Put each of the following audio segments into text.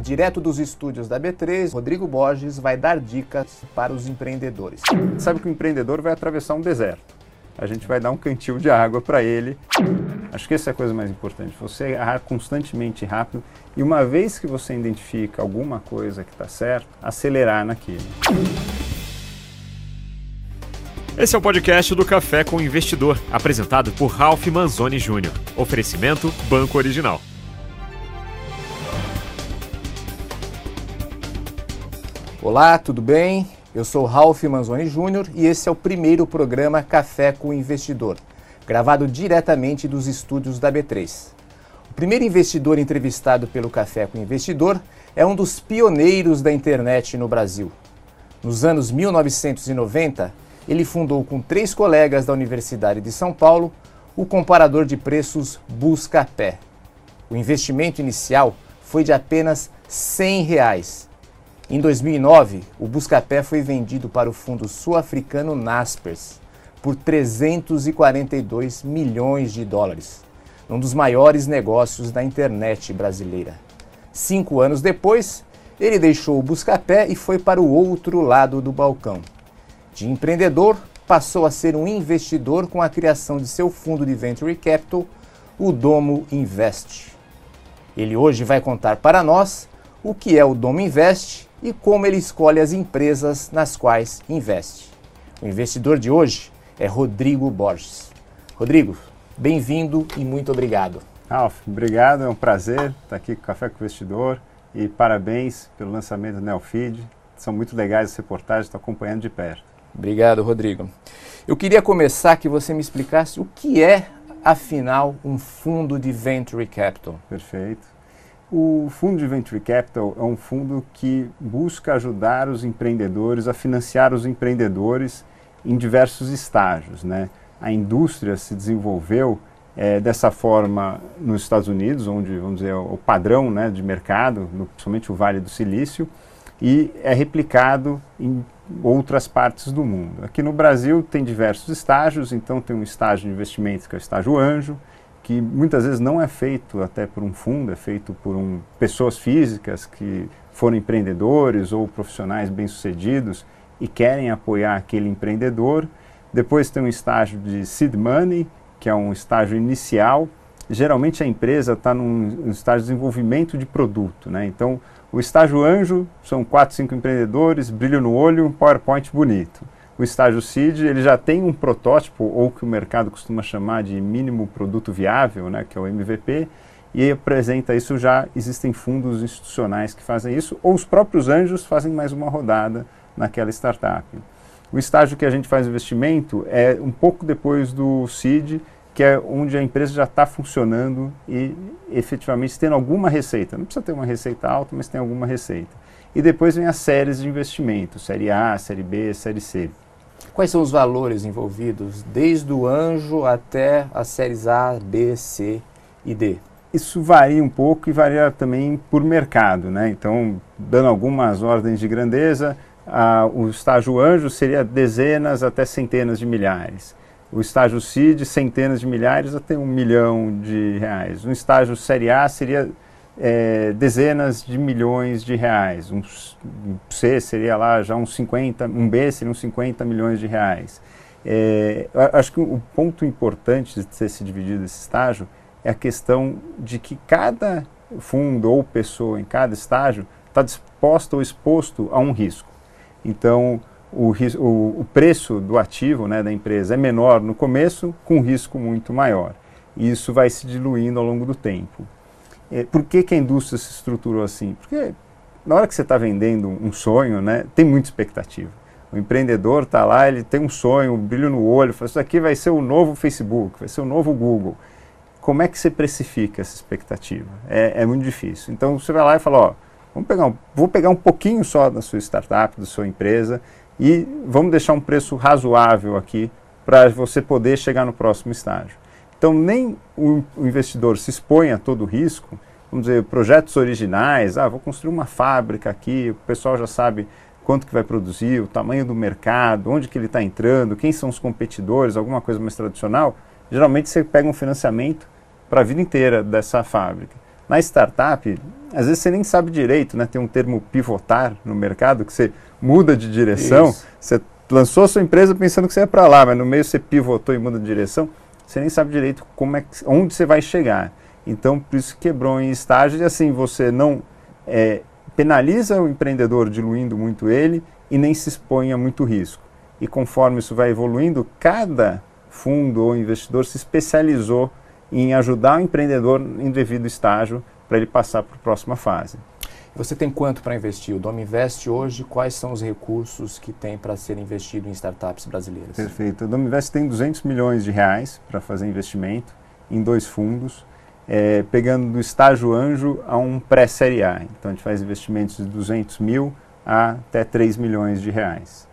Direto dos estúdios da B3, Rodrigo Borges vai dar dicas para os empreendedores. Sabe que o empreendedor vai atravessar um deserto. A gente vai dar um cantil de água para ele. Acho que essa é a coisa mais importante. Você errar constantemente rápido e uma vez que você identifica alguma coisa que está certo, acelerar naquilo. Esse é o podcast do Café com o Investidor, apresentado por Ralph Manzoni Jr. Oferecimento Banco Original. Olá, tudo bem? Eu sou Ralph Manzoni Jr. e esse é o primeiro programa Café com o Investidor, gravado diretamente dos estúdios da B3. O primeiro investidor entrevistado pelo Café com o Investidor é um dos pioneiros da internet no Brasil. Nos anos 1990, ele fundou com três colegas da Universidade de São Paulo o comparador de preços Buscapé. O investimento inicial foi de apenas 100 reais. Em 2009, o Buscapé foi vendido para o fundo sul-africano Naspers por 342 milhões de dólares, um dos maiores negócios da internet brasileira. Cinco anos depois, ele deixou o Buscapé e foi para o outro lado do balcão. De empreendedor, passou a ser um investidor com a criação de seu fundo de venture capital, o Domo Invest. Ele hoje vai contar para nós o que é o Domo Invest e como ele escolhe as empresas nas quais investe. O investidor de hoje é Rodrigo Borges. Rodrigo, bem-vindo e muito obrigado. Alf, obrigado, é um prazer estar aqui com o Café com o Investidor e parabéns pelo lançamento do Neofeed. São muito legais as reportagens, estou acompanhando de perto. Obrigado, Rodrigo. Eu queria começar que você me explicasse o que é, afinal, um fundo de venture capital. Perfeito. O fundo de venture capital é um fundo que busca ajudar os empreendedores a financiar os empreendedores em diversos estágios. Né? A indústria se desenvolveu é, dessa forma nos Estados Unidos, onde vamos dizer o padrão né, de mercado, no, principalmente o Vale do Silício, e é replicado em outras partes do mundo. Aqui no Brasil tem diversos estágios, então tem um estágio de investimentos que é o estágio anjo, que muitas vezes não é feito até por um fundo, é feito por um, pessoas físicas que foram empreendedores ou profissionais bem-sucedidos e querem apoiar aquele empreendedor. Depois tem um estágio de seed money, que é um estágio inicial. Geralmente a empresa está num, estágio de desenvolvimento de produto, né? Então o estágio anjo são quatro, cinco empreendedores, brilho no olho, um PowerPoint bonito. O estágio seed ele já tem um protótipo, ou que o mercado costuma chamar de mínimo produto viável, né, que é o MVP, e apresenta isso já. Existem fundos institucionais que fazem isso, ou os próprios anjos fazem mais uma rodada naquela startup. O estágio que a gente faz investimento é um pouco depois do seed, que é onde a empresa já está funcionando e efetivamente tendo alguma receita. Não precisa ter uma receita alta, mas tem alguma receita. E depois vem as séries de investimento, série A, série B, série C. Quais são os valores envolvidos, desde o anjo até as séries A, B, C e D? Isso varia um pouco e varia também por mercado, né? Então, dando algumas ordens de grandeza, o estágio anjo seria dezenas até centenas de milhares o estágio CID, centenas de milhares até um milhão de reais. Um estágio Série A seria é, dezenas de milhões de reais. Um, C seria lá já uns 50, um B seria uns 50 milhões de reais. É, acho que o ponto importante de ter se dividido esse estágio é a questão de que cada fundo ou pessoa em cada estágio está disposta ou exposto a um risco. Então, o, o, o preço do ativo né, da empresa é menor no começo, com risco muito maior. E isso vai se diluindo ao longo do tempo. É, por que, que a indústria se estruturou assim? Porque na hora que você está vendendo um sonho, né, tem muita expectativa. O empreendedor está lá, ele tem um sonho, um brilho no olho, fala, isso aqui vai ser o novo Facebook, vai ser o novo Google. Como é que você precifica essa expectativa? É, é muito difícil. Então você vai lá e fala, ó, vamos pegar um, vou pegar um pouquinho só da sua startup, da sua empresa, e vamos deixar um preço razoável aqui para você poder chegar no próximo estágio. Então, nem o, investidor se expõe a todo o risco, vamos dizer, projetos originais, ah, vou construir uma fábrica aqui, o pessoal já sabe quanto que vai produzir, o tamanho do mercado, onde que ele está entrando, quem são os competidores, alguma coisa mais tradicional, geralmente você pega um financiamento para a vida inteira dessa fábrica. Na startup, às vezes você nem sabe direito, né? Tem um termo pivotar no mercado, que você muda de direção, Isso. você lançou a sua empresa pensando que você ia para lá, mas no meio você pivotou e muda de direção, você nem sabe direito como é que, onde você vai chegar. Então, por isso quebrou em estágio e assim você não é, penaliza o empreendedor diluindo muito ele e nem se expõe a muito risco. E conforme isso vai evoluindo, cada fundo ou investidor se especializou em ajudar o empreendedor em devido estágio para ele passar para a próxima fase. Você tem quanto para investir? O Dom Invest hoje, quais são os recursos que tem para ser investido em startups brasileiras? Perfeito. O Dom Invest tem 200 milhões de reais para fazer investimento em dois fundos, é, pegando do estágio anjo a um pré-série A. Então a gente faz investimentos de 200 mil a até 3 milhões de reais.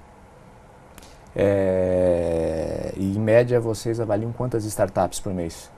É, e em média vocês avaliam quantas startups por mês?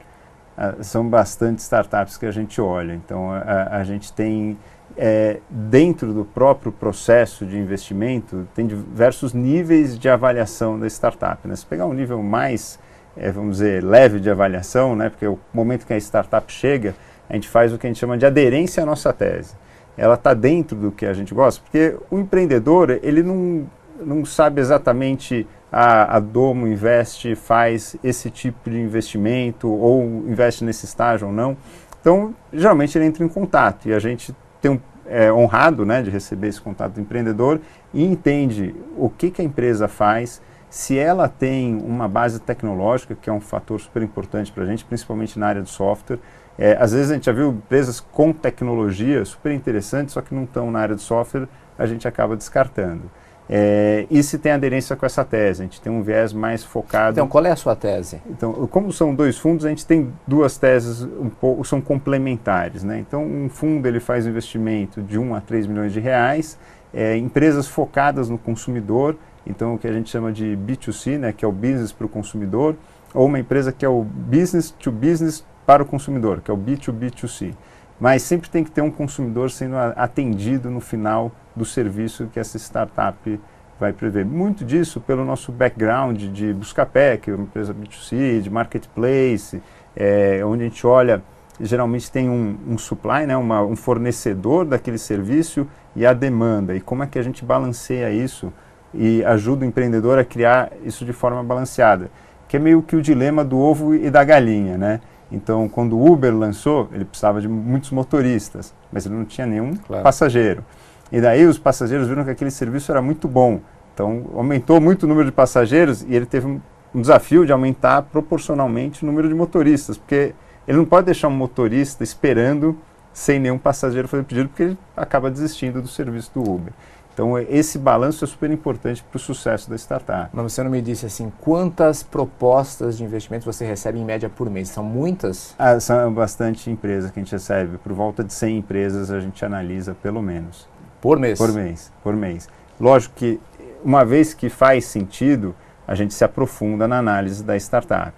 Ah, são bastante startups que a gente olha. Então a, a gente tem é, dentro do próprio processo de investimento tem diversos níveis de avaliação da startup. Né? Se pegar um nível mais, é, vamos dizer, leve de avaliação, né? porque o momento que a startup chega, a gente faz o que a gente chama de aderência à nossa tese. Ela está dentro do que a gente gosta, porque o empreendedor ele não não sabe exatamente a, a Domo investe, faz esse tipo de investimento ou investe nesse estágio ou não. Então, geralmente ele entra em contato e a gente um é, honrado né, de receber esse contato do empreendedor e entende o que, que a empresa faz, se ela tem uma base tecnológica, que é um fator super importante para a gente, principalmente na área do software. É, às vezes a gente já viu empresas com tecnologia super interessantes, só que não estão na área do software, a gente acaba descartando. É, e se tem aderência com essa tese, a gente tem um viés mais focado. Então, qual é a sua tese? Então, como são dois fundos, a gente tem duas teses um pouco, são complementares. Né? Então, um fundo ele faz investimento de 1 a 3 milhões de reais, é, empresas focadas no consumidor, então o que a gente chama de B2C, né, que é o business para o consumidor, ou uma empresa que é o business to business para o consumidor, que é o B2B2C. Mas sempre tem que ter um consumidor sendo atendido no final do serviço que essa startup vai prever. Muito disso pelo nosso background de Buscapé, que é uma empresa B2C, de marketplace, é, onde a gente olha, geralmente tem um, um supply, né, uma, um fornecedor daquele serviço e a demanda. E como é que a gente balanceia isso e ajuda o empreendedor a criar isso de forma balanceada. Que é meio que o dilema do ovo e da galinha, né? Então, quando o Uber lançou, ele precisava de muitos motoristas, mas ele não tinha nenhum claro. passageiro. E daí os passageiros viram que aquele serviço era muito bom. Então aumentou muito o número de passageiros e ele teve um, desafio de aumentar proporcionalmente o número de motoristas, porque ele não pode deixar um motorista esperando sem nenhum passageiro fazer pedido, porque ele acaba desistindo do serviço do Uber. Então, esse balanço é super importante para o sucesso da startup. Mas você não me disse assim, quantas propostas de investimento você recebe em média por mês? São muitas? Ah, são bastante empresas que a gente recebe. Por volta de 100 empresas a gente analisa, pelo menos. Por mês? Por mês, por mês. Lógico que, uma vez que faz sentido, a gente se aprofunda na análise da startup.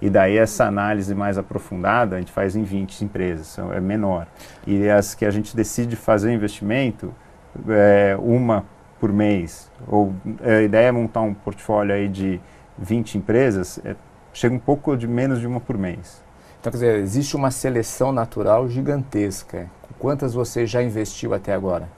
E daí essa análise mais aprofundada a gente faz em 20 empresas, é menor. E as que a gente decide fazer investimento, é, uma por mês, ou é, a ideia é montar um portfólio aí de 20 empresas, é, chega um pouco de menos de uma por mês. Então, quer dizer, existe uma seleção natural gigantesca. Quantas você já investiu até agora?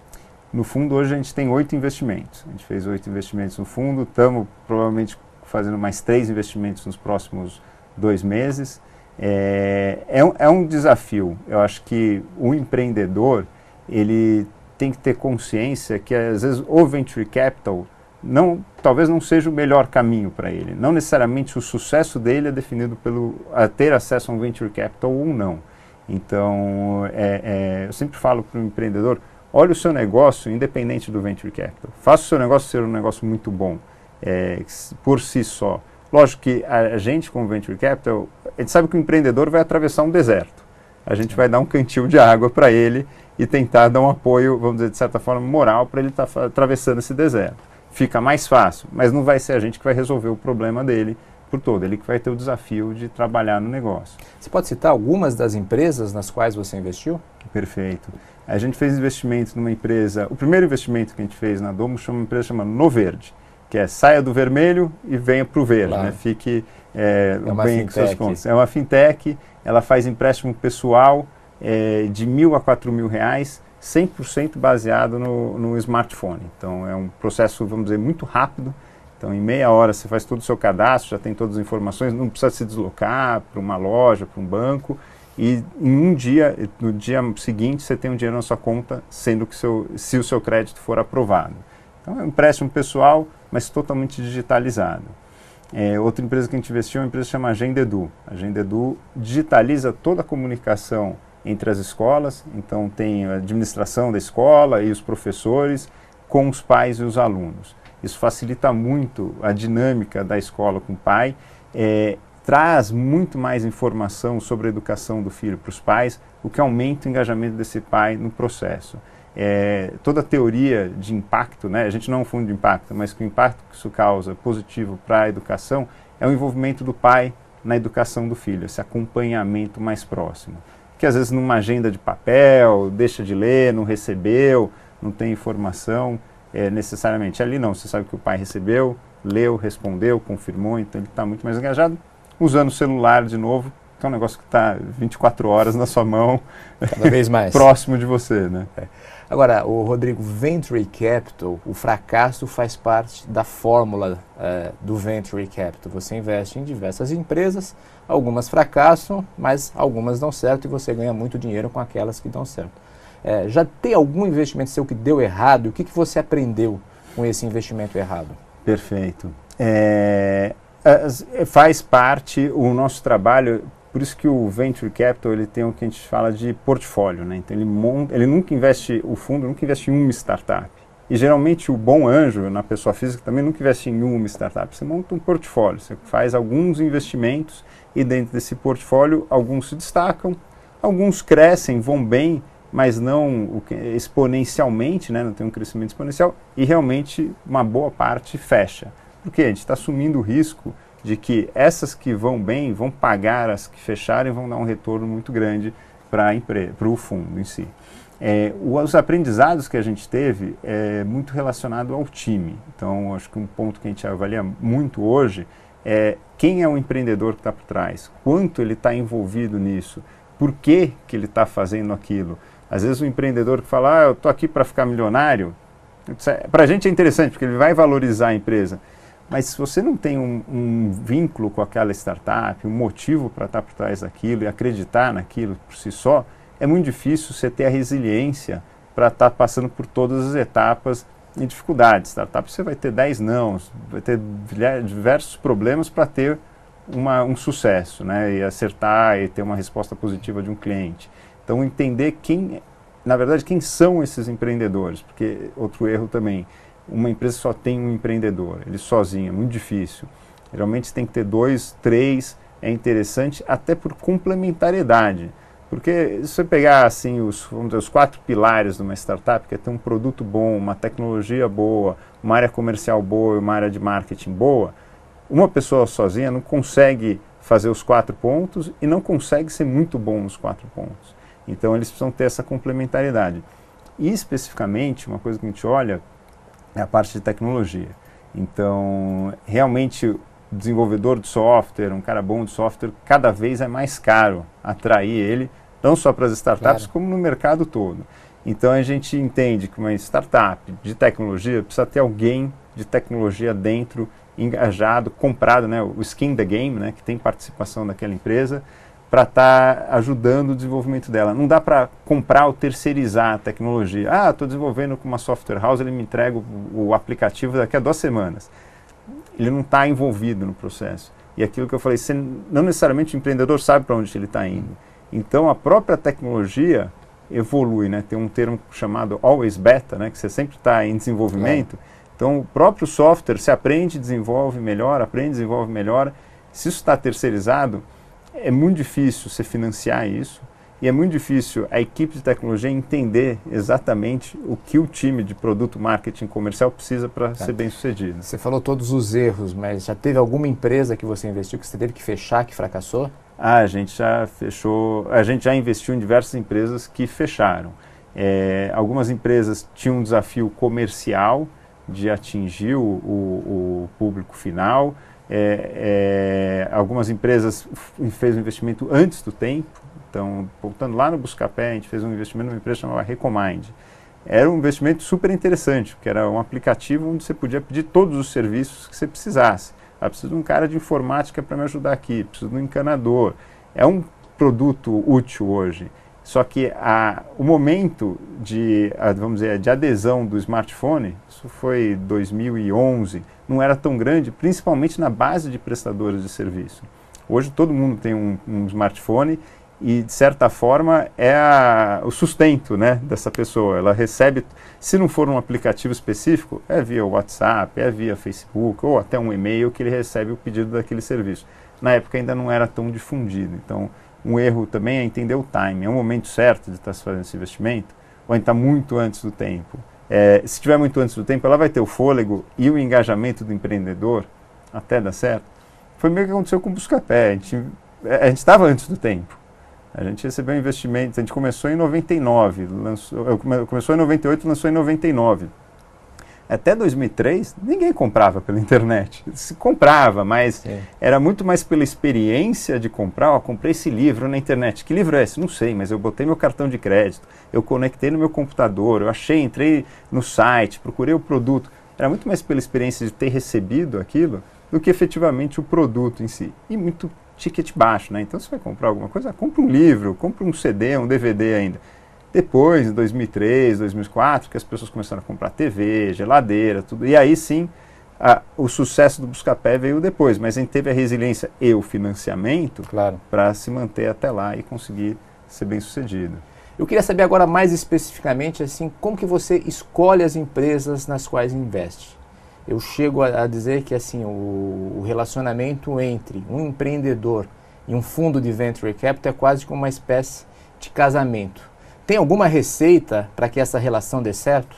No fundo, hoje a gente tem oito investimentos. A gente fez oito investimentos no fundo, estamos provavelmente fazendo mais três investimentos nos próximos dois meses. É, é, um, é um desafio. Eu acho que o empreendedor, ele tem que ter consciência que às vezes o venture capital não, talvez não seja o melhor caminho para ele. Não necessariamente o sucesso dele é definido pelo a ter acesso a um venture capital ou não. Então, é, é, eu sempre falo para o empreendedor, olhe o seu negócio independente do venture capital. Faça o seu negócio ser um negócio muito bom é, por si só. Lógico que a, gente, como venture capital, a gente sabe que o empreendedor vai atravessar um deserto. A gente vai dar um cantil de água para ele e tentar dar um apoio, vamos dizer, de certa forma, moral para ele estar tá atravessando esse deserto. Fica mais fácil, mas não vai ser a gente que vai resolver o problema dele por todo, ele que vai ter o desafio de trabalhar no negócio. Você pode citar algumas das empresas nas quais você investiu? Perfeito. A gente fez investimento numa empresa, o primeiro investimento que a gente fez na Domo chama uma empresa chamada Noverde, que é saia do vermelho e venha para o verde, claro. né? Fique é, é bem com seus contas. É uma fintech, ela faz empréstimo pessoal é, de mil a quatro mil reais, 100% baseado no, no smartphone. Então é um processo, vamos dizer, muito rápido. Então em meia hora você faz todo o seu cadastro, já tem todas as informações, não precisa se deslocar para uma loja, para um banco. E em um dia, no dia seguinte, você tem um dinheiro na sua conta, sendo que seu, se o seu crédito for aprovado. Então é um empréstimo pessoal, mas totalmente digitalizado. É, outra empresa que a gente investiu é uma empresa que chama Agenda Edu. A Agenda Edu digitaliza toda a comunicação entre as escolas, então tem a administração da escola e os professores com os pais e os alunos. Isso facilita muito a dinâmica da escola com o pai, é, traz muito mais informação sobre a educação do filho para os pais, o que aumenta o engajamento desse pai no processo. É, toda a teoria de impacto, né, a gente não é um fundo de impacto, mas que o impacto que isso causa positivo para a educação é o envolvimento do pai na educação do filho, esse acompanhamento mais próximo que às vezes numa agenda de papel, deixa de ler, não recebeu, não tem informação é, necessariamente. Ali não, você sabe que o pai recebeu, leu, respondeu, confirmou, então ele está muito mais engajado. Usando o celular de novo, que é um negócio que está 24 horas na sua mão, cada vez mais próximo de você, né? É. Agora, o Rodrigo, Venture Capital, o fracasso faz parte da fórmula é, do Venture Capital. Você investe em diversas empresas, algumas fracassam, mas algumas dão certo e você ganha muito dinheiro com aquelas que dão certo. É, já tem algum investimento seu que deu errado? O que, que você aprendeu com esse investimento errado? Perfeito. É, faz parte o nosso trabalho por isso que o venture capital ele tem o que a gente fala de portfólio, né? Então ele monta, ele nunca investe o fundo nunca investe em uma startup. E geralmente o bom anjo na pessoa física também nunca investe em uma startup. Você monta um portfólio, você faz alguns investimentos e dentro desse portfólio alguns se destacam, alguns crescem, vão bem, mas não exponencialmente, né? Não tem um crescimento exponencial e realmente uma boa parte fecha. Porque a gente está assumindo o risco de que essas que vão bem vão pagar as que fecharem, vão dar um retorno muito grande para o fundo em si. É, os aprendizados que a gente teve é muito relacionado ao time. Então, acho que um ponto que a gente avalia muito hoje é quem é o empreendedor que está por trás, quanto ele está envolvido nisso, por que, que ele está fazendo aquilo. Às vezes o empreendedor que fala, ah, eu estou aqui para ficar milionário, para a gente é interessante, porque ele vai valorizar a empresa. Mas se você não tem um, um vínculo com aquela startup, um motivo para estar por trás daquilo e acreditar naquilo por si só, é muito difícil você ter a resiliência para estar passando por todas as etapas e dificuldades. Startup você vai ter 10 não, vai ter diversos problemas para ter uma, um sucesso, né? E acertar e ter uma resposta positiva de um cliente. Então entender quem, na verdade, quem são esses empreendedores, porque outro erro também uma empresa só tem um empreendedor, ele sozinho, é muito difícil. Geralmente tem que ter dois, três, é interessante até por complementariedade. Porque se você pegar assim os, vamos dizer, os quatro pilares de uma startup, que é ter um produto bom, uma tecnologia boa, uma área comercial boa e uma área de marketing boa, uma pessoa sozinha não consegue fazer os quatro pontos e não consegue ser muito bom nos quatro pontos. Então eles precisam ter essa complementariedade. E especificamente, uma coisa que a gente olha é a parte de tecnologia. Então, realmente, o desenvolvedor de software, um cara bom de software, cada vez é mais caro atrair ele, não só para as startups, claro. como no mercado todo. Então, a gente entende que uma startup de tecnologia precisa ter alguém de tecnologia dentro, engajado, comprado, né, o skin the game, né, que tem participação daquela empresa, para estar tá ajudando o desenvolvimento dela. Não dá para comprar ou terceirizar a tecnologia. Ah, estou desenvolvendo com uma software house, ele me entrega o, o aplicativo daqui a duas semanas. Ele não está envolvido no processo. E aquilo que eu falei, você, não necessariamente o empreendedor sabe para onde ele está indo. Então a própria tecnologia evolui, né? Tem um termo chamado always beta, né? Que você sempre está em desenvolvimento. É. Então o próprio software se aprende, desenvolve melhor, aprende, desenvolve melhor. Se isso está terceirizado, é muito difícil você financiar isso e é muito difícil a equipe de tecnologia entender exatamente o que o time de produto marketing comercial precisa para tá. ser bem sucedido. Você falou todos os erros, mas já teve alguma empresa que você investiu que você teve que fechar, que fracassou? Ah, a gente já fechou, a gente já investiu em diversas empresas que fecharam. É, algumas empresas tinham um desafio comercial de atingir o, o, o público final, é, é, algumas empresas fez o investimento antes do tempo, Então, voltando lá no Buscapé, a gente fez um investimento numa empresa chamada Recomind. Era um investimento super interessante, porque era um aplicativo onde você podia pedir todos os serviços que você precisasse. Ah, preciso de um cara de informática para me ajudar aqui, preciso de um encanador. É um produto útil hoje. Só que a, o momento de, vamos dizer, de adesão do smartphone, isso foi 2011, não era tão grande, principalmente na base de prestadores de serviço. Hoje todo mundo tem um, um smartphone e, de certa forma, é a, o sustento né, dessa pessoa. Ela recebe, se não for um aplicativo específico, é via WhatsApp, é via Facebook ou até um e-mail que ele recebe o pedido daquele serviço. Na época ainda não era tão difundido. Então, um erro também é entender o time. É o momento certo de estar se fazendo esse investimento ou está muito antes do tempo? É, se estiver muito antes do tempo, ela vai ter o fôlego e o engajamento do empreendedor até dar certo. Foi meio que aconteceu com o Buscapé. A gente é, estava antes do tempo. A gente recebeu investimentos, a gente começou em 99, lançou, começou em 98, lançou em 99 até 2003, ninguém comprava pela internet. Se comprava, mas Sim. era muito mais pela experiência de comprar. Ó, comprei esse livro na internet. Que livro é esse? Não sei, mas eu botei meu cartão de crédito, eu conectei no meu computador, eu achei, entrei no site, procurei o produto. Era muito mais pela experiência de ter recebido aquilo do que efetivamente o produto em si. E muito ticket baixo, né? Então, se vai comprar alguma coisa, compra um livro, compra um CD, um DVD ainda. Depois, em 2003, 2004, que as pessoas começaram a comprar TV, geladeira, tudo. E aí sim, a, o sucesso do Buscapé veio depois, mas a gente teve a resiliência e o financiamento claro. para se manter até lá e conseguir ser bem sucedido. Eu queria saber agora mais especificamente assim, como que você escolhe as empresas nas quais investe. Eu chego a, a dizer que assim o, o relacionamento entre um empreendedor e um fundo de venture capital é quase como uma espécie de casamento tem alguma receita para que essa relação dê certo?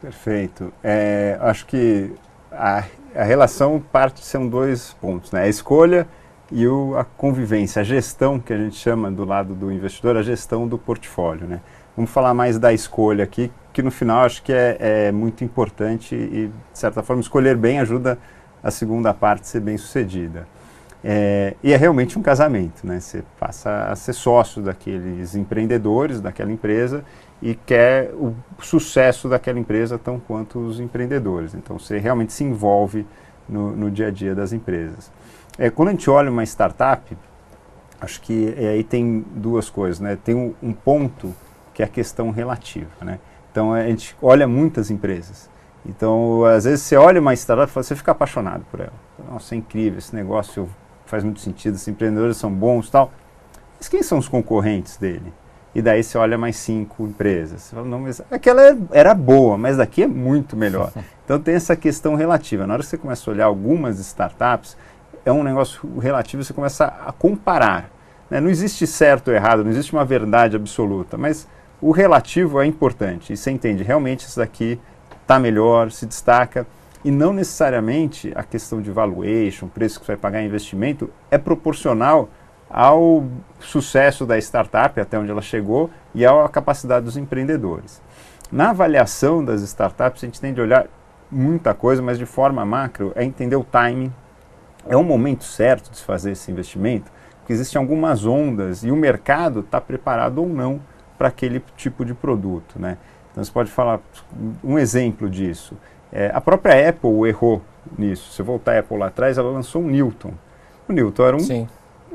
Perfeito. É, acho que a, a relação parte são dois pontos, né? A escolha e o, a convivência, a gestão que a gente chama do lado do investidor, a gestão do portfólio, né? Vamos falar mais da escolha aqui, que no final acho que é, é muito importante e, de certa forma, escolher bem ajuda a segunda parte ser bem sucedida. É, e é realmente um casamento, né? Você passa a ser sócio daqueles empreendedores, daquela empresa e quer o sucesso daquela empresa tão quanto os empreendedores. Então você realmente se envolve no, no dia a dia das empresas. É, quando a gente olha uma startup, acho que é, aí tem duas coisas, né? Tem um, um ponto que é a questão relativa, né? Então a gente olha muitas empresas. Então, às vezes você olha uma startup e você fica apaixonado por ela. Nossa, é incrível esse negócio, faz muito sentido, os empreendedores são bons tal. Mas quem são os concorrentes dele? E daí você olha mais cinco empresas. Você fala, não, mas aquela era boa, mas daqui é muito melhor. Então tem essa questão relativa. Na hora que você começa a olhar algumas startups, é um negócio relativo, você começa a comparar. Né? Não existe certo ou errado, não existe uma verdade absoluta, mas o relativo é importante. E você entende, realmente isso daqui está melhor, se destaca e não necessariamente a questão de valuation, preço que você vai pagar em investimento, é proporcional ao sucesso da startup, até onde ela chegou, e à capacidade dos empreendedores. Na avaliação das startups, a gente tem de olhar muita coisa, mas de forma macro, é entender o timing. É o momento certo de se fazer esse investimento, porque existem algumas ondas e o mercado está preparado ou não para aquele tipo de produto. Né? Então você pode falar um exemplo disso. É, a própria Apple errou nisso. Se voltar a Apple lá atrás, ela lançou um Newton. O Newton era um, Sim,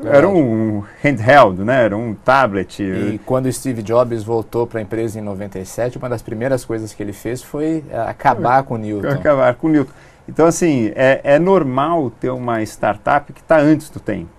era um handheld, né? era um tablet. E quando Steve Jobs voltou para a empresa em 97, uma das primeiras coisas que ele fez foi é, acabar com o Newton. Acabar com o Newton. Então, assim, é, é normal ter uma startup que está antes do tempo.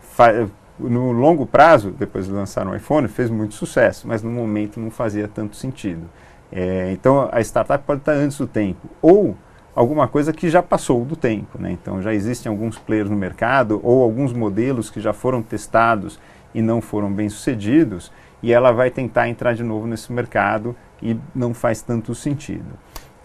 Fa no longo prazo, depois de lançar o iPhone, fez muito sucesso, mas no momento não fazia tanto sentido. É, então a startup pode estar antes do tempo ou alguma coisa que já passou do tempo. Né? Então já existem alguns players no mercado ou alguns modelos que já foram testados e não foram bem sucedidos e ela vai tentar entrar de novo nesse mercado e não faz tanto sentido.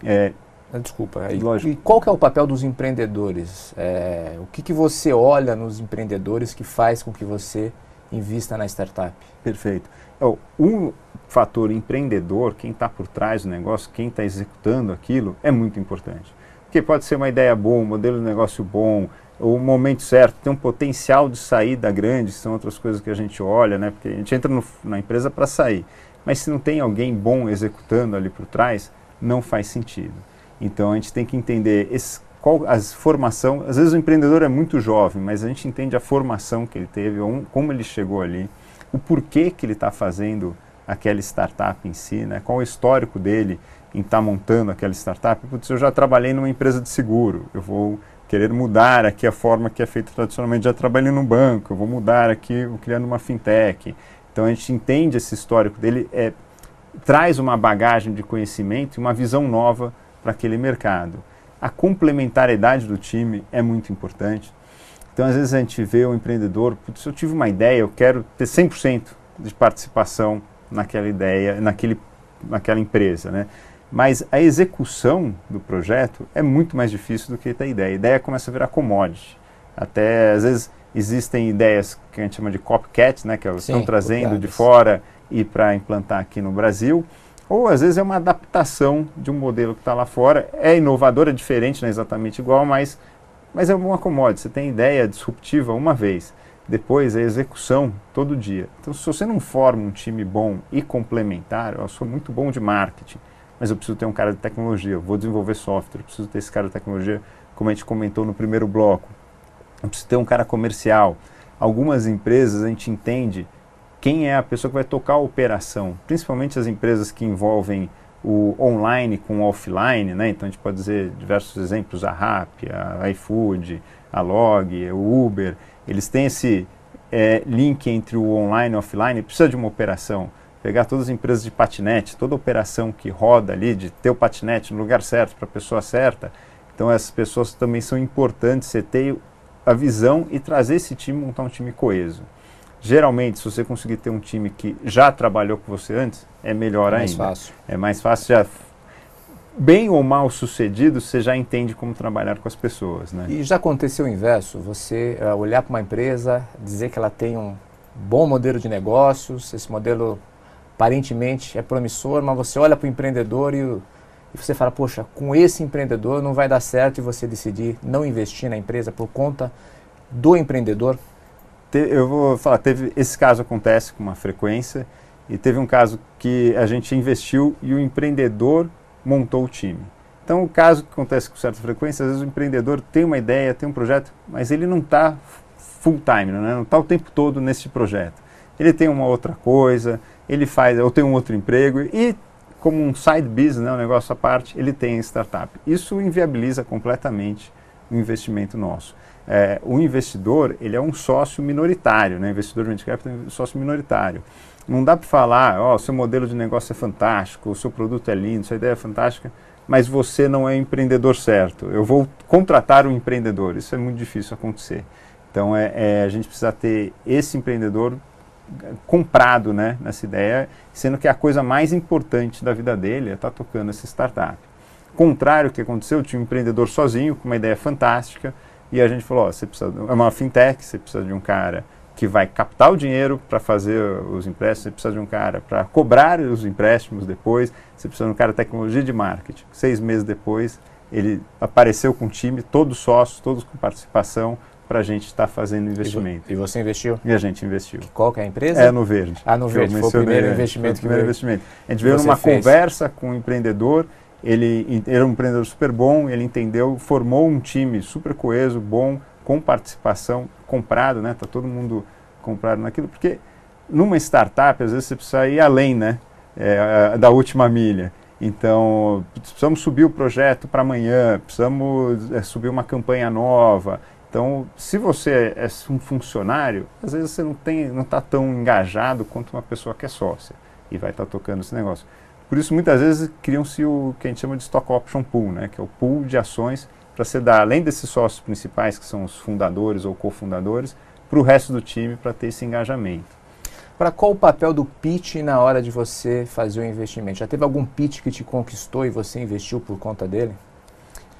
É, ah, Desculpa, e, lógico. e qual que é o papel dos empreendedores? É, o que, que você olha nos empreendedores que faz com que você invista na startup? Perfeito. O um fator empreendedor, quem está por trás do negócio, quem está executando aquilo, é muito importante. Porque pode ser uma ideia boa, um modelo de negócio bom, o momento certo, tem um potencial de saída grande, são outras coisas que a gente olha, né? Porque a gente entra no, na empresa para sair, mas se não tem alguém bom executando ali por trás, não faz sentido. Então a gente tem que entender esse, qual a formação. Às vezes o empreendedor é muito jovem, mas a gente entende a formação que ele teve, como ele chegou ali, o porquê que ele está fazendo aquela startup em si, né? qual o histórico dele em estar tá montando aquela startup. Putz, eu já trabalhei numa empresa de seguro, eu vou querer mudar aqui a forma que é feita tradicionalmente, já trabalhei num banco, eu vou mudar aqui, vou criando uma fintech. Então a gente entende esse histórico dele, é, traz uma bagagem de conhecimento e uma visão nova para aquele mercado. A complementariedade do time é muito importante. Então, às vezes a gente vê o empreendedor, putz, eu tive uma ideia, eu quero ter 100% de participação naquela ideia, naquele, naquela empresa, né? Mas a execução do projeto é muito mais difícil do que ter ideia. A ideia começa a virar commodity. Até, às vezes, existem ideias que a gente chama de copycat, né? Que estão trazendo de fora e para implantar aqui no Brasil. Ou, às vezes, é uma adaptação de um modelo que está lá fora. É inovador, é diferente, não é exatamente igual, mas, mas é uma commodity. Você tem ideia disruptiva uma vez. Depois é execução todo dia. Então, se você não forma um time bom e complementar, eu sou muito bom de marketing, mas eu preciso ter um cara de tecnologia, eu vou desenvolver software, eu preciso ter esse cara de tecnologia, como a gente comentou no primeiro bloco. Eu preciso ter um cara comercial. Algumas empresas a gente entende quem é a pessoa que vai tocar a operação, principalmente as empresas que envolvem o online com o offline, né? Então a gente pode dizer diversos exemplos, a Rappi, a iFood, a Log, o Uber, eles têm esse é, link entre o online e o offline, precisa de uma operação pegar todas as empresas de patinete, toda operação que roda ali, de ter o patinete no lugar certo, para a pessoa certa. Então, essas pessoas também são importantes, você ter a visão e trazer esse time, montar um time coeso. Geralmente, se você conseguir ter um time que já trabalhou com você antes, é melhor é mais ainda. Fácil. É mais fácil. Já, bem ou mal sucedido, você já entende como trabalhar com as pessoas. Né? E já aconteceu o inverso? Você uh, olhar para uma empresa, dizer que ela tem um bom modelo de negócios, esse modelo aparentemente é promissor, mas você olha para o empreendedor e, e, você fala, poxa, com esse empreendedor não vai dar certo e você decidir não investir na empresa por conta do empreendedor? Te, eu vou falar, teve esse caso acontece com uma frequência e teve um caso que a gente investiu e o empreendedor montou o time. Então, o caso que acontece com certa frequência, às vezes o empreendedor tem uma ideia, tem um projeto, mas ele não está full time, né? não está o tempo todo nesse projeto. Ele tem uma outra coisa, ele faz, ou tem um outro emprego e como um side business, né, um negócio à parte, ele tem startup. Isso inviabiliza completamente o investimento nosso. É, o investidor, ele é um sócio minoritário, né? investidor de venture capital é um sócio minoritário. Não dá para falar, ó, oh, seu modelo de negócio é fantástico, o seu produto é lindo, sua ideia é fantástica, mas você não é empreendedor certo. Eu vou contratar um empreendedor. Isso é muito difícil acontecer. Então, é, é a gente precisa ter esse empreendedor comprado né, nessa ideia, sendo que a coisa mais importante da vida dele é estar tá tocando essa startup. Contrário ao que aconteceu, tinha um empreendedor sozinho, com uma ideia fantástica, e a gente falou, você precisa, é uma fintech, você precisa de um cara que vai captar o dinheiro para fazer os empréstimos, você precisa de um cara para cobrar os empréstimos depois, você precisa de um cara de tecnologia de marketing. Seis meses depois, ele apareceu com um time, todos sócios, todos com participação, para a gente estar tá fazendo investimento. E, você investiu? E a gente investiu. Qual que é a empresa? É no Verde. Ah, no Verde, foi o primeiro investimento. Foi o primeiro investimento. A gente veio numa fez. conversa com um empreendedor, ele era um empreendedor super bom, ele entendeu, formou um time super coeso, bom, com participação, comprado, né? Tá todo mundo comprado naquilo, porque numa startup, às vezes você precisa ir além, né? É, da última milha. Então, precisamos subir o projeto para amanhã, precisamos é, subir uma campanha nova, então, se você é um funcionário, às vezes você não tem, não está tão engajado quanto uma pessoa que é sócia e vai estar tá tocando esse negócio. Por isso, muitas vezes criam-se o que a gente chama de stock option pool, né, que é o pool de ações para você dar, além desses sócios principais, que são os fundadores ou cofundadores, para o resto do time para ter esse engajamento. Para qual o papel do pitch na hora de você fazer o investimento? Já teve algum pitch que te conquistou e você investiu por conta dele?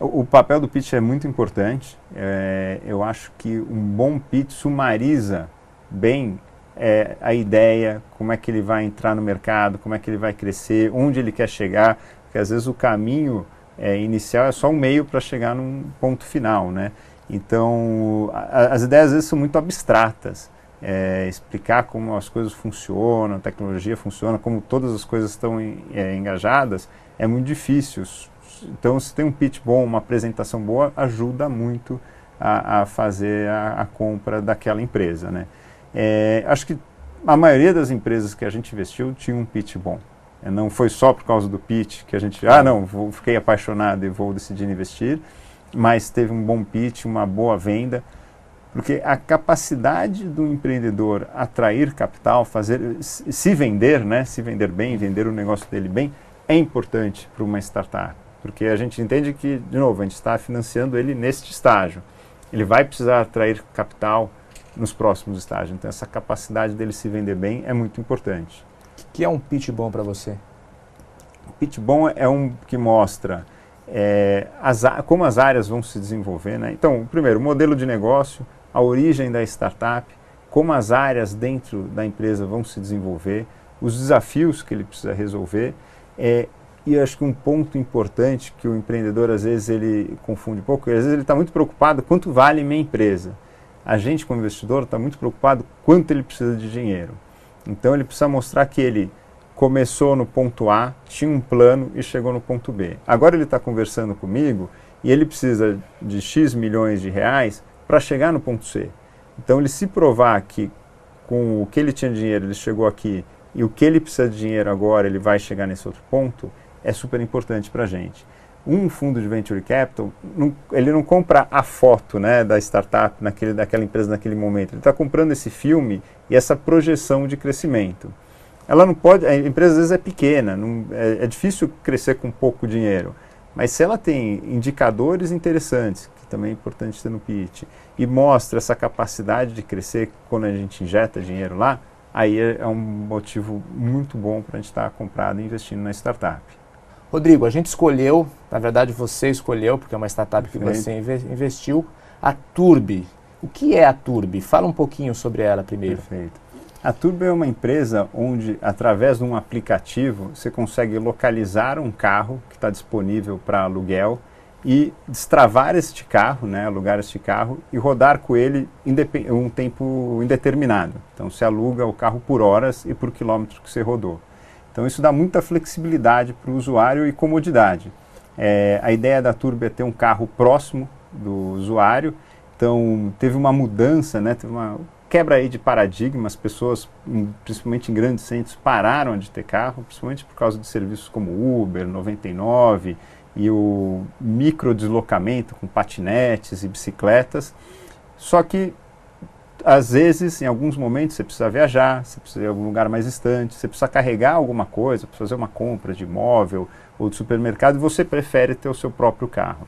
O, o papel do pitch é muito importante. É, eu acho que um bom pitch sumariza bem é, a ideia, como é que ele vai entrar no mercado, como é que ele vai crescer, onde ele quer chegar, porque às vezes o caminho é, inicial é só um meio para chegar num ponto final, né? Então, a, as ideias às vezes são muito abstratas. É, explicar como as coisas funcionam, a tecnologia funciona, como todas as coisas estão é, engajadas, é muito difícil. Então, se tem um pitch bom, uma apresentação boa, ajuda muito a, a fazer a, a, compra daquela empresa. Né? É, acho que a maioria das empresas que a gente investiu tinha um pitch bom. É, não foi só por causa do pitch que a gente, ah, não, vou, fiquei apaixonado e vou decidir investir, mas teve um bom pitch, uma boa venda, porque a capacidade do empreendedor atrair capital, fazer, se vender, né, se vender bem, vender o negócio dele bem, é importante para uma startup, porque a gente entende que, de novo, a gente está financiando ele neste estágio. Ele vai precisar atrair capital nos próximos estágios. Então, essa capacidade dele se vender bem é muito importante. Que é um pitch bom para você? Pitch bom é um que mostra é, as, como as áreas vão se desenvolver. Né? Então, primeiro, o modelo de negócio, a origem da startup, como as áreas dentro da empresa vão se desenvolver, os desafios que ele precisa resolver. É, e acho que um ponto importante que o empreendedor às vezes ele confunde um pouco, às vezes ele está muito preocupado quanto vale minha empresa a gente como investidor está muito preocupado quanto ele precisa de dinheiro. Então ele precisa mostrar que ele começou no ponto A, tinha um plano e chegou no ponto B. Agora ele está conversando comigo e ele precisa de X milhões de reais para chegar no ponto C. Então ele se provar que com o que ele tinha dinheiro ele chegou aqui e o que ele precisa de dinheiro agora ele vai chegar nesse outro ponto, é super importante para a gente um fundo de venture capital, não, ele não compra a foto né, da startup naquele, daquela empresa naquele momento. Ele está comprando esse filme e essa projeção de crescimento. Ela não pode, a empresa às vezes é pequena, não, é, é difícil crescer com pouco dinheiro. Mas se ela tem indicadores interessantes, que também é importante ter no pitch, e mostra essa capacidade de crescer quando a gente injeta dinheiro lá, aí é, é um motivo muito bom para a gente estar tá comprado e investindo na startup. Rodrigo, a gente escolheu, na verdade você escolheu, porque é uma startup que você investiu, a Turbi. O que é a Turbi? Fala um pouquinho sobre ela primeiro. Perfeito. A Turbi é uma empresa onde, através de um aplicativo, você consegue localizar um carro que está disponível para aluguel e destravar este carro, né, alugar este carro e rodar com ele um tempo indeterminado. Então, você aluga o carro por horas e por quilômetro que você rodou. Então isso dá muita flexibilidade para o usuário e comodidade. É, a ideia da Turbo é ter um carro próximo do usuário, então teve uma mudança, né, teve uma quebra aí de paradigma, as pessoas, principalmente em grandes centros, pararam de ter carro, principalmente por causa de serviços como Uber, 99 e o micro deslocamento com patinetes e bicicletas. Só que às vezes, em alguns momentos, você precisa viajar, você precisa ir a algum lugar mais distante, você precisa carregar alguma coisa, fazer uma compra de imóvel ou de supermercado e você prefere ter o seu próprio carro.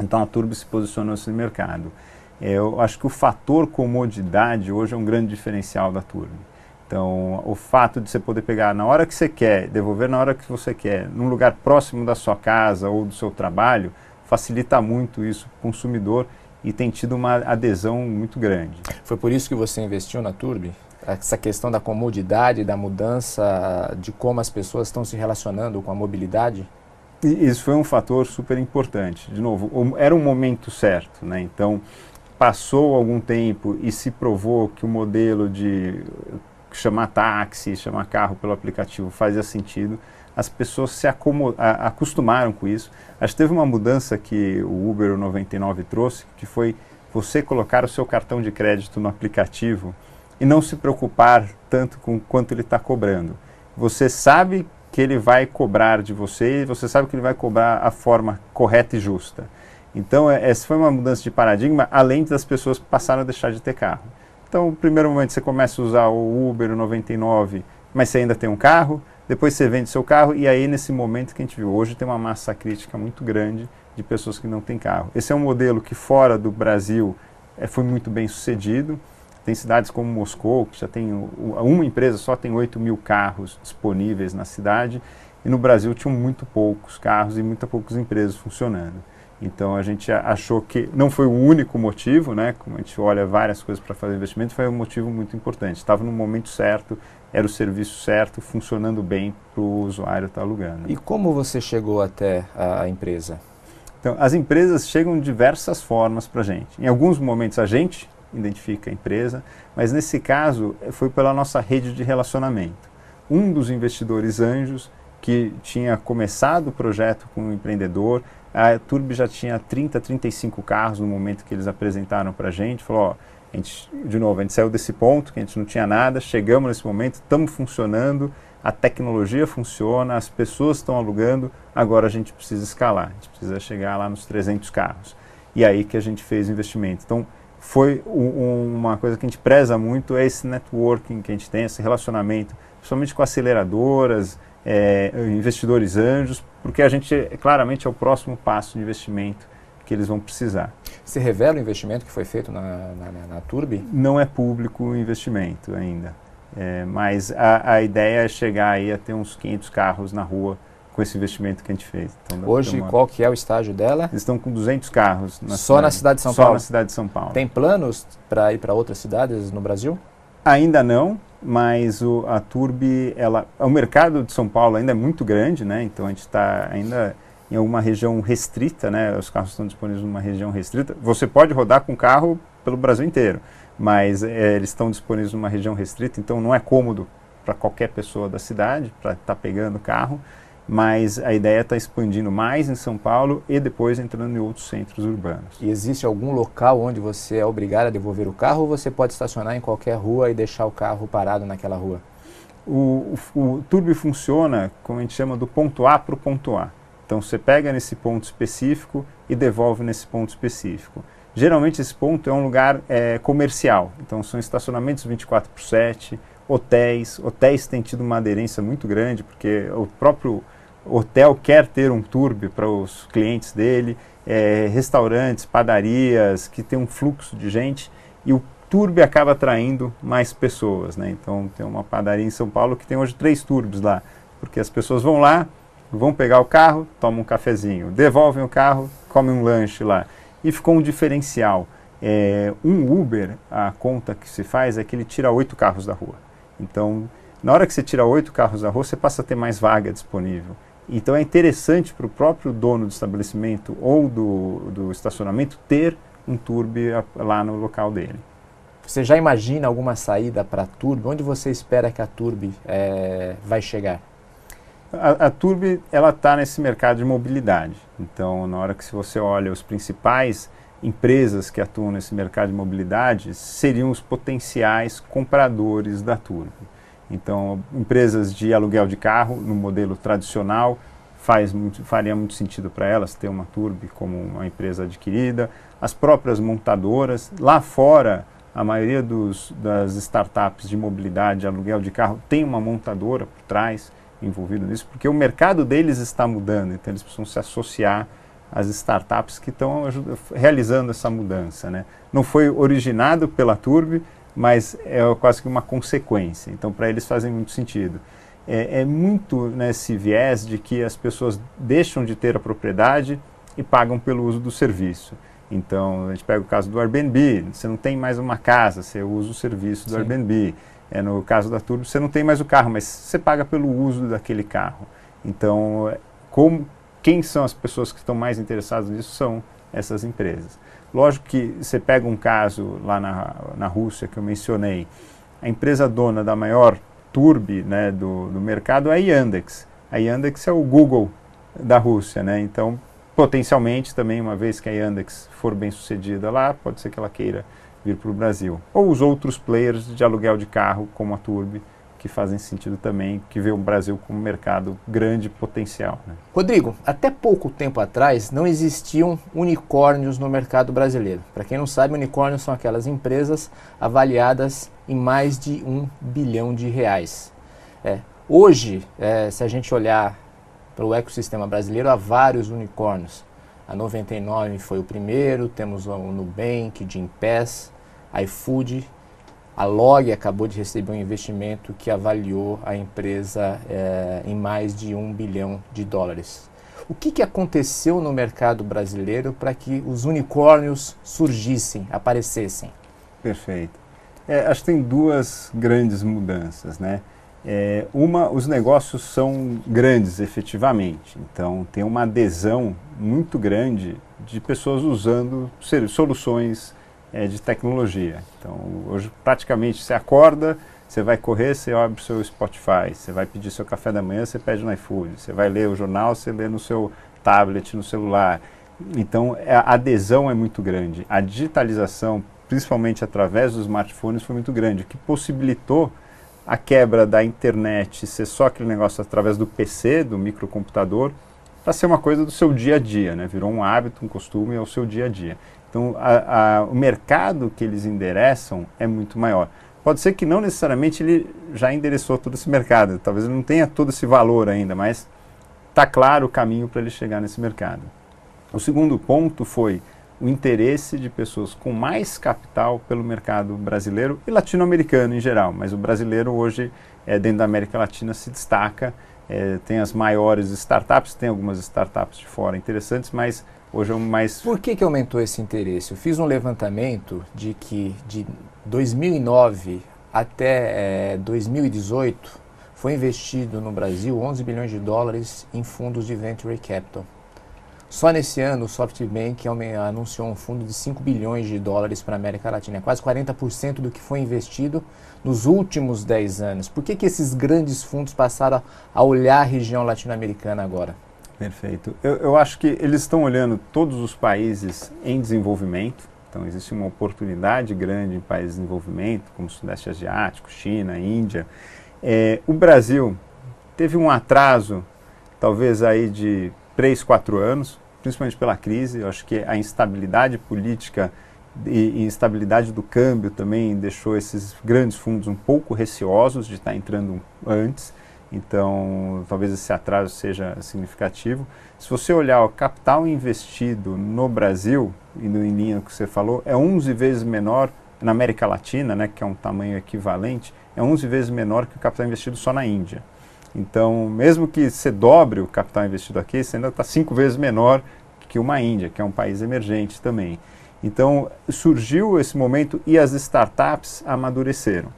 Então a Turbo se posicionou nesse mercado. Eu acho que o fator comodidade hoje é um grande diferencial da Turbo. Então, o fato de você poder pegar na hora que você quer, devolver na hora que você quer, num lugar próximo da sua casa ou do seu trabalho, facilita muito isso para o consumidor e tem tido uma adesão muito grande. Foi por isso que você investiu na Turbi? Essa questão da comodidade, da mudança de como as pessoas estão se relacionando com a mobilidade? E isso foi um fator super importante. De novo, era um momento certo, né? Então, passou algum tempo e se provou que o modelo de chamar táxi, chamar carro pelo aplicativo fazia sentido as pessoas se acostumaram com isso. Acho que teve uma mudança que o Uber 99 trouxe, que foi você colocar o seu cartão de crédito no aplicativo e não se preocupar tanto com quanto ele está cobrando. Você sabe que ele vai cobrar de você e você sabe que ele vai cobrar a forma correta e justa. Então, é, essa foi uma mudança de paradigma, além das pessoas passaram a deixar de ter carro. Então, no primeiro momento, você começa a usar o Uber o 99, mas você ainda tem um carro depois você vende seu carro e aí nesse momento que a gente viu, hoje tem uma massa crítica muito grande de pessoas que não têm carro. Esse é um modelo que fora do Brasil é, foi muito bem sucedido. Tem cidades como Moscou, que já tem uma empresa só tem 8 mil carros disponíveis na cidade, e no Brasil tinham muito poucos carros e muito poucas empresas funcionando. Então a gente achou que não foi o único motivo, né? Como a gente olha várias coisas para fazer investimento, foi um motivo muito importante. Estava no momento certo, era o serviço certo, funcionando bem para o usuário estar tá alugando. E como você chegou até a empresa? Então, as empresas chegam de diversas formas para a gente. Em alguns momentos a gente identifica a empresa, mas nesse caso foi pela nossa rede de relacionamento. Um dos investidores anjos que tinha começado o projeto com um empreendedor, a Turbi já tinha 30, 35 carros no momento que eles apresentaram para a gente, falou, ó, gente, de novo, a gente saiu desse ponto que a gente não tinha nada, chegamos nesse momento, estamos funcionando, a tecnologia funciona, as pessoas estão alugando, agora a gente precisa escalar, a gente precisa chegar lá nos 300 carros. E aí que a gente fez o investimento. Então, foi um, uma coisa que a gente preza muito, é esse networking que a gente tem, esse relacionamento, principalmente com aceleradoras, é, investidores anjos, porque a gente claramente é o próximo passo de investimento que eles vão precisar. Você revela o investimento que foi feito na, na, na Turbi? Não é público o investimento ainda, é, mas a, a ideia é chegar aí a ter uns 500 carros na rua com esse investimento que a gente fez. Então, Hoje, uma... qual que é o estágio dela? Eles estão com 200 carros. Na Só cidade. na cidade de São Só Paulo? Só na cidade de São Paulo. Tem planos para ir para outras cidades no Brasil? Ainda não, mas o, a Turbi, ela, o mercado de São Paulo ainda é muito grande, né? Então a gente está ainda em alguma região restrita, né? Os carros estão disponíveis numa região restrita. Você pode rodar com carro pelo Brasil inteiro, mas é, eles estão disponíveis numa região restrita, então não é cômodo para qualquer pessoa da cidade para estar tá pegando carro mas a ideia está expandindo mais em São Paulo e depois entrando em outros centros urbanos. E existe algum local onde você é obrigado a devolver o carro ou você pode estacionar em qualquer rua e deixar o carro parado naquela rua? O, o, o Turbo funciona, como a gente chama, do ponto A para o ponto A. Então você pega nesse ponto específico e devolve nesse ponto específico. Geralmente esse ponto é um lugar é, comercial, então são estacionamentos 24 por 7, hotéis. Hotéis têm tido uma aderência muito grande, porque o próprio hotel quer ter um turbo para os clientes dele, é, restaurantes, padarias, que tem um fluxo de gente, e o turbo acaba atraindo mais pessoas. Né? Então tem uma padaria em São Paulo que tem hoje três turbos lá, porque as pessoas vão lá, vão pegar o carro, tomam um cafezinho, devolvem o carro, comem um lanche lá. E ficou um diferencial. É, um Uber, a conta que se faz é que ele tira oito carros da rua. Então, na hora que você tira oito carros da rua, você passa a ter mais vaga disponível. Então é interessante para o próprio dono do estabelecimento ou do, do estacionamento ter um turbe lá no local dele. Você já imagina alguma saída para a Turbi? Onde você espera que a Turbi é, vai chegar? A, a Turbi ela está nesse mercado de mobilidade. Então, na hora que se você olha os principais empresas que atuam nesse mercado de mobilidade, seriam os potenciais compradores da Turbi. Então, empresas de aluguel de carro, no modelo tradicional, faz muito, faria muito sentido para elas ter uma Turbi como uma empresa adquirida. As próprias montadoras, lá fora, a maioria dos, das startups de mobilidade, de aluguel de carro, tem uma montadora por trás envolvida nisso, porque o mercado deles está mudando, então eles precisam se associar às startups que estão realizando essa mudança. Né? Não foi originado pela Turbi, mas é quase que uma consequência. Então, para eles fazem muito sentido. É, é, muito nesse viés de que as pessoas deixam de ter a propriedade e pagam pelo uso do serviço. Então, a gente pega o caso do Airbnb, você não tem mais uma casa, você usa o serviço do Sim. Airbnb. É, no caso da Turbo, você não tem mais o carro, mas você paga pelo uso daquele carro. Então, como, quem são as pessoas que estão mais interessadas nisso são essas empresas. Lógico que você pega um caso lá na, na Rússia que eu mencionei, a empresa dona da maior turbi né, do, do mercado é a Yandex. A Yandex é o Google da Rússia, né? Então, potencialmente também, uma vez que a Yandex for bem sucedida lá, pode ser que ela queira vir para o Brasil. Ou os outros players de aluguel de carro, como a Turbi, que fazem sentido também, que vê o Brasil como um mercado grande potencial. Né? Rodrigo, até pouco tempo atrás não existiam unicórnios no mercado brasileiro. Para quem não sabe, unicórnios são aquelas empresas avaliadas em mais de um bilhão de reais. É, hoje, é, se a gente olhar para o ecossistema brasileiro, há vários unicórnios. A 99 foi o primeiro, temos o Nubank, Gimpass, iFood a Log acabou de receber um investimento que avaliou a empresa é, em mais de um bilhão de dólares. O que, que aconteceu no mercado brasileiro para que os unicórnios surgissem, aparecessem? Perfeito. É, acho que tem duas grandes mudanças, né? É, uma, os negócios são grandes, efetivamente. Então, tem uma adesão muito grande de pessoas usando soluções é, de tecnologia. Então, hoje, praticamente, você acorda, você vai correr, você abre o seu Spotify. Você vai pedir seu café da manhã, você pede no iFood. Você vai ler o jornal, você lê no seu tablet, no celular. Então, a adesão é muito grande. A digitalização, principalmente através dos smartphones, foi muito grande, o que possibilitou a quebra da internet ser só aquele negócio através do PC, do microcomputador, para ser uma coisa do seu dia a dia, né? virou um hábito, um costume ao seu dia a dia. Então, a, a, o mercado que eles endereçam é muito maior. Pode ser que não necessariamente ele já endereçou todo esse mercado, talvez ele não tenha todo esse valor ainda, mas está claro o caminho para ele chegar nesse mercado. O segundo ponto foi o interesse de pessoas com mais capital pelo mercado brasileiro e latino-americano em geral, mas o brasileiro hoje, é, dentro da América Latina, se destaca. É, tem as maiores startups, tem algumas startups de fora interessantes, mas hoje é o mais. Por que, que aumentou esse interesse? Eu fiz um levantamento de que de 2009 até é, 2018 foi investido no Brasil 11 bilhões de dólares em fundos de venture capital. Só nesse ano, o SoftBank anunciou um fundo de 5 bilhões de dólares para a América Latina, é quase 40% do que foi investido nos últimos 10 anos. Por que, que esses grandes fundos passaram a olhar a região latino-americana agora? Perfeito. Eu, eu acho que eles estão olhando todos os países em desenvolvimento, então existe uma oportunidade grande em países em desenvolvimento, como o Sudeste Asiático, China, Índia. É, o Brasil teve um atraso, talvez aí de 3, 4 anos, principalmente pela crise. Eu acho que a instabilidade política e, instabilidade do câmbio também deixou esses grandes fundos um pouco receosos de estar entrando antes. Então, talvez esse atraso seja significativo. Se você olhar o capital investido no Brasil, no, em linha que você falou, é 11 vezes menor na América Latina, né, que é um tamanho equivalente, é 11 vezes menor que o capital investido só na Índia. Então, mesmo que você dobre o capital investido aqui, você ainda está cinco vezes menor que uma Índia, que é um país emergente também. Então, surgiu esse momento e as startups amadureceram.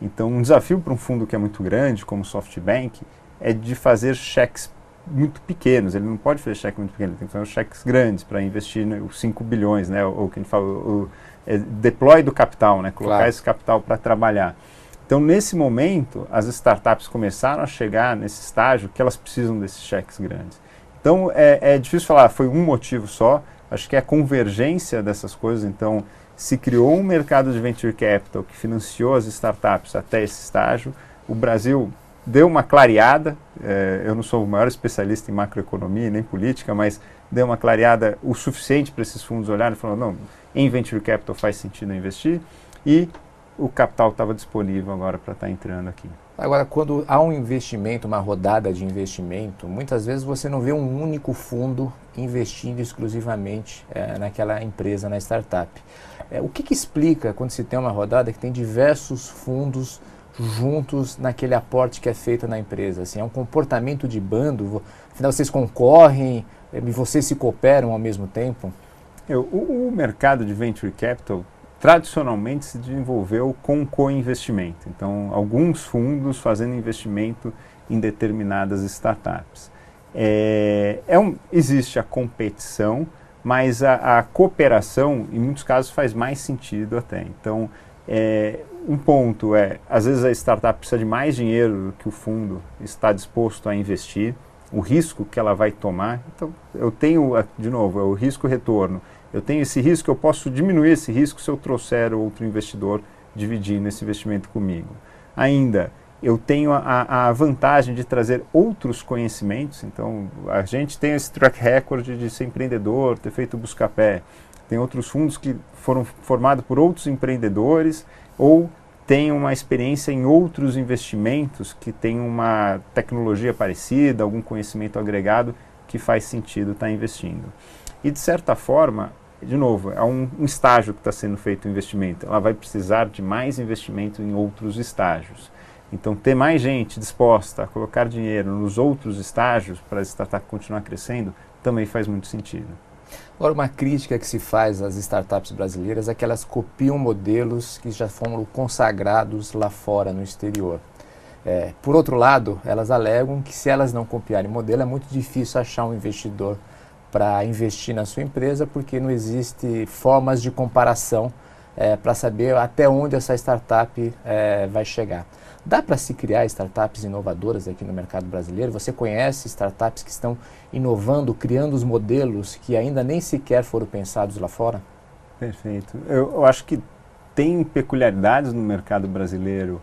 Então, um desafio para um fundo que é muito grande, como o SoftBank, é de fazer cheques muito pequenos. Ele não pode fazer cheque muito pequeno, ele tem que fazer cheques grandes para investir né, os 5 bilhões, né, ou, o que a gente fala, o, o é, deploy do capital, né, colocar claro. esse capital para trabalhar. Então, nesse momento, as startups começaram a chegar nesse estágio que elas precisam desses cheques grandes. Então, é, é difícil falar, foi um motivo só. Acho que é a convergência dessas coisas. Então, se criou um mercado de venture capital que financiou as startups até esse estágio. O Brasil deu uma clareada. É, eu não sou o maior especialista em macroeconomia nem política, mas deu uma clareada o suficiente para esses fundos olharem e falar: não, em venture capital faz sentido investir. E o capital estava disponível agora para estar tá entrando aqui. Agora, quando há um investimento, uma rodada de investimento, muitas vezes você não vê um único fundo investindo exclusivamente é, naquela empresa, na startup. É, o que, que explica quando se tem uma rodada que tem diversos fundos juntos naquele aporte que é feito na empresa? Assim, é um comportamento de bando? Afinal, vocês concorrem é, e vocês se cooperam ao mesmo tempo? Eu, o, o mercado de venture capital tradicionalmente se desenvolveu com co-investimento. Então, alguns fundos fazendo investimento em determinadas startups. É, é um, existe a competição, mas a, a, cooperação, em muitos casos, faz mais sentido até. Então, é, um ponto é, às vezes a startup precisa de mais dinheiro do que o fundo está disposto a investir, o risco que ela vai tomar. Então, eu tenho, de novo, é o risco-retorno eu tenho esse risco, eu posso diminuir esse risco se eu trouxer outro investidor dividindo esse investimento comigo. Ainda, eu tenho a, a, vantagem de trazer outros conhecimentos. Então, a gente tem esse track record de ser empreendedor, ter feito Buscapé. Tem outros fundos que foram formados por outros empreendedores ou têm uma experiência em outros investimentos que têm uma tecnologia parecida, algum conhecimento agregado que faz sentido estar investindo. E, de certa forma, de novo, é um, um estágio que está sendo feito o investimento. Ela vai precisar de mais investimento em outros estágios. Então, ter mais gente disposta a colocar dinheiro nos outros estágios para a startup continuar crescendo também faz muito sentido. Agora, uma crítica que se faz às startups brasileiras é que elas copiam modelos que já foram consagrados lá fora, no exterior. É, por outro lado, elas alegam que se elas não copiarem modelo, é muito difícil achar um investidor para investir na sua empresa, porque não existe formas de comparação é, para saber até onde essa startup é, vai chegar. Dá para se criar startups inovadoras aqui no mercado brasileiro? Você conhece startups que estão inovando, criando os modelos que ainda nem sequer foram pensados lá fora? Perfeito. Eu, eu acho que tem peculiaridades no mercado brasileiro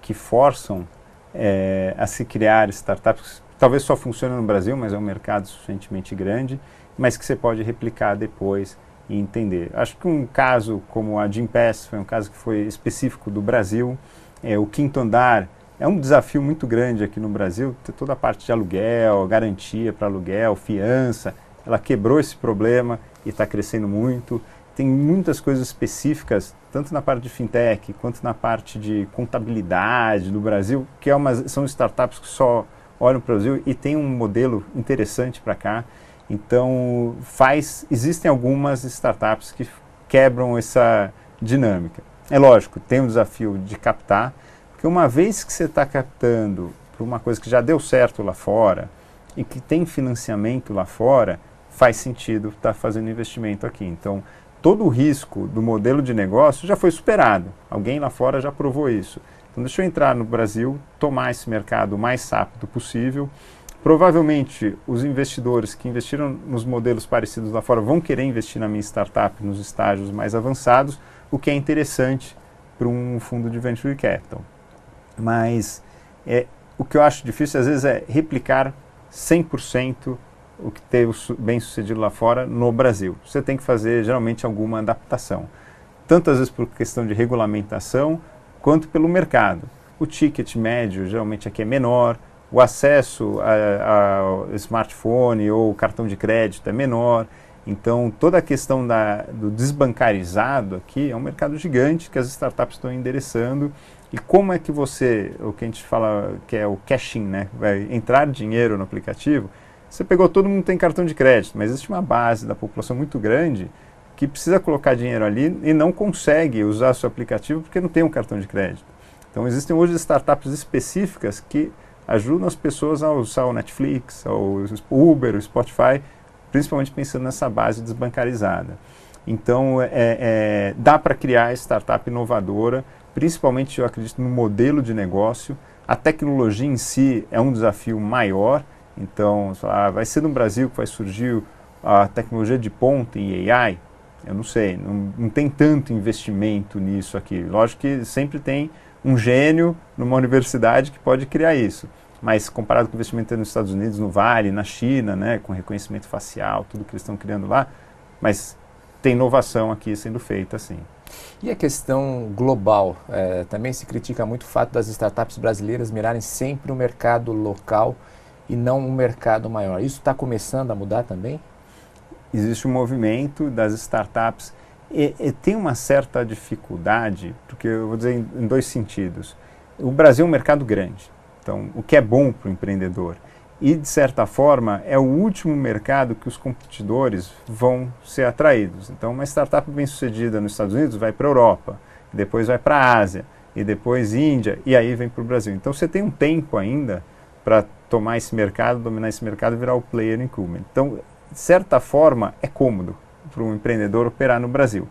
que forçam é, a se criar startups talvez só funcione no Brasil, mas é um mercado suficientemente grande, mas que você pode replicar depois e entender. Acho que um caso como a Gimpass foi um caso que foi específico do Brasil. É, o quinto andar é um desafio muito grande aqui no Brasil, ter toda a parte de aluguel, garantia para aluguel, fiança. Ela quebrou esse problema e está crescendo muito. Tem muitas coisas específicas, tanto na parte de fintech quanto na parte de contabilidade do Brasil, que é uma, são startups que só olham para o Brasil e tem um modelo interessante para cá. Então, faz, existem algumas startups que quebram essa dinâmica. É lógico, tem o desafio de captar, porque uma vez que você está captando para uma coisa que já deu certo lá fora e que tem financiamento lá fora, faz sentido estar tá fazendo investimento aqui. Então, todo o risco do modelo de negócio já foi superado. Alguém lá fora já provou isso. Então, deixa eu entrar no Brasil, tomar esse mercado o mais rápido possível. Provavelmente, os investidores que investiram nos modelos parecidos lá fora vão querer investir na minha startup nos estágios mais avançados, o que é interessante para um fundo de venture capital. Mas é, o que eu acho difícil, às vezes, é replicar 100% o que teve bem sucedido lá fora no Brasil. Você tem que fazer, geralmente, alguma adaptação. Tanto, às vezes, por questão de regulamentação, quanto pelo mercado. O ticket médio geralmente aqui é menor, o acesso ao smartphone ou cartão de crédito é menor. Então, toda a questão da, do desbancarizado aqui é um mercado gigante que as startups estão endereçando. E como é que você, o que a gente fala que é o cashing, né? Vai entrar dinheiro no aplicativo. Você pegou, todo mundo tem cartão de crédito, mas existe uma base da população muito grande que precisa colocar dinheiro ali e não consegue usar seu aplicativo porque não tem um cartão de crédito. Então existem hoje startups específicas que ajudam as pessoas a usar o Netflix, o Uber, o Spotify, principalmente pensando nessa base desbancarizada. Então é, é, dá para criar startup inovadora, principalmente eu acredito no modelo de negócio. A tecnologia em si é um desafio maior, então vai ser no Brasil que vai surgir a tecnologia de ponta em AI, eu não sei, não, não tem tanto investimento nisso aqui. Lógico que sempre tem um gênio numa universidade que pode criar isso. Mas comparado com o investimento nos Estados Unidos, no Vale, na China, né, com reconhecimento facial, tudo que eles estão criando lá, mas tem inovação aqui sendo feita assim. E a questão global? É, também se critica muito o fato das startups brasileiras mirarem sempre o mercado local e não um mercado maior. Isso está começando a mudar também? Existe um movimento das startups e, e, tem uma certa dificuldade, porque eu vou dizer em, em, dois sentidos. O Brasil é um mercado grande, então o que é bom para o empreendedor. E, de certa forma, é o último mercado que os competidores vão ser atraídos. Então, uma startup bem sucedida nos Estados Unidos vai para a Europa, depois vai para a Ásia, e depois Índia, e aí vem para o Brasil. Então, você tem um tempo ainda para tomar esse mercado, dominar esse mercado e virar o player incumbent. Então, de certa forma, é cômodo para um empreendedor operar no Brasil.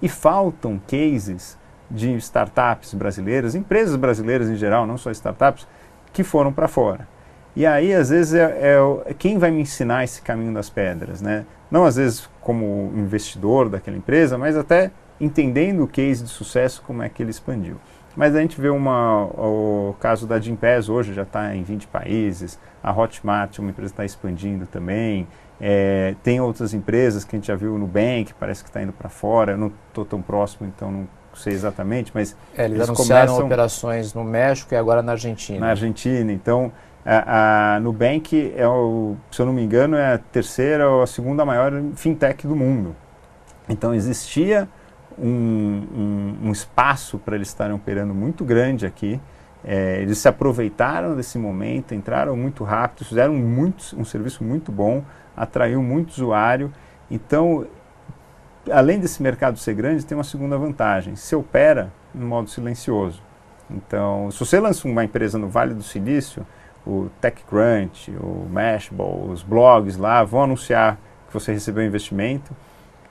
E faltam cases de startups brasileiras, empresas brasileiras em geral, não só startups, que foram para fora. E aí, às vezes, é, é, quem vai me ensinar esse caminho das pedras, né? Não às vezes como investidor daquela empresa, mas até entendendo o case de sucesso, como é que ele expandiu. Mas a gente vê uma, o caso da Gimpass hoje já está em 20 países, a Hotmart, uma empresa está expandindo também, é, tem outras empresas que a gente já viu no Nubank, parece que está indo para fora. Eu não estou tão próximo, então não sei exatamente, mas é, eles, eles anunciaram começam, operações no México e agora na Argentina. Na Argentina, então a, a Nubank é o, se eu não me engano, é a terceira ou a segunda maior fintech do mundo. Então existia um, um, um espaço para eles estarem operando muito grande aqui. É, eles se aproveitaram desse momento, entraram muito rápido, fizeram muito, um serviço muito bom atraiu muito usuário. Então, além desse mercado ser grande, tem uma segunda vantagem. Se opera em modo silencioso. Então, se você lança uma empresa no Vale do Silício, o TechCrunch, o Mashable, os blogs lá vão anunciar que você recebeu investimento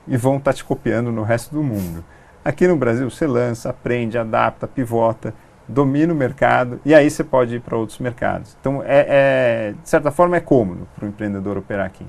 e vão estar tá te copiando no resto do mundo. Aqui no Brasil você lança, aprende, adapta, pivota, domina o mercado e aí você pode ir para outros mercados. Então, é, é, de certa forma, é cômodo para o empreendedor operar aqui.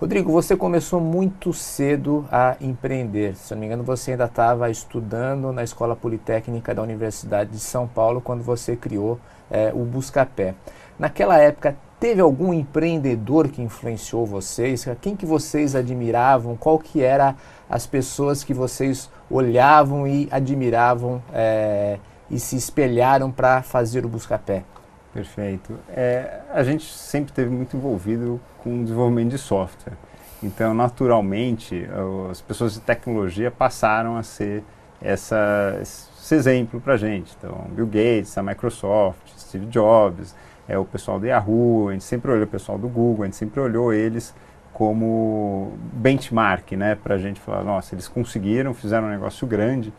Rodrigo, você começou muito cedo a empreender. Se não me engano, você ainda estava estudando na Escola Politécnica da Universidade de São Paulo quando você criou é, o Buscapé. Naquela época, teve algum empreendedor que influenciou vocês? Quem que vocês admiravam? Qual que era as pessoas que vocês olhavam e admiravam é, e se espelharam para fazer o Buscapé? Perfeito. É, a gente sempre teve muito envolvido com desenvolvimento de software. Então, naturalmente, as pessoas de tecnologia passaram a ser essa, esse exemplo para a gente. Então, Bill Gates, a Microsoft, Steve Jobs, é o pessoal do Yahoo, a gente sempre olhou o pessoal do Google, a gente sempre olhou eles como benchmark, né, para a gente falar, nossa, eles conseguiram, fizeram um negócio grande,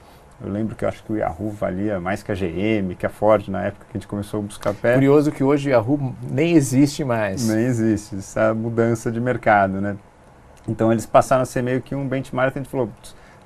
eu lembro que eu acho que o Yahoo valia mais que a GM, que a Ford na época que a gente começou a buscar pé. Curioso que hoje o Yahoo nem existe mais. Nem existe, essa mudança de mercado, né? Então eles passaram a ser meio que um benchmark, a gente falou,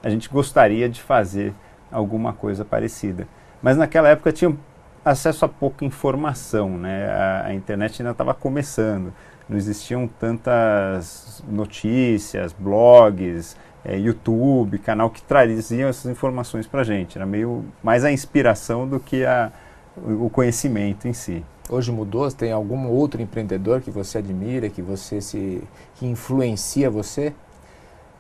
a gente gostaria de fazer alguma coisa parecida. Mas naquela época tinha acesso a pouca informação, né? A, a internet ainda estava começando, não existiam tantas notícias, blogs, é, YouTube, canal que traziam essas informações para a gente. Era meio mais a inspiração do que a, o conhecimento em si. Hoje mudou? Tem algum outro empreendedor que você admira, que você se que influencia você?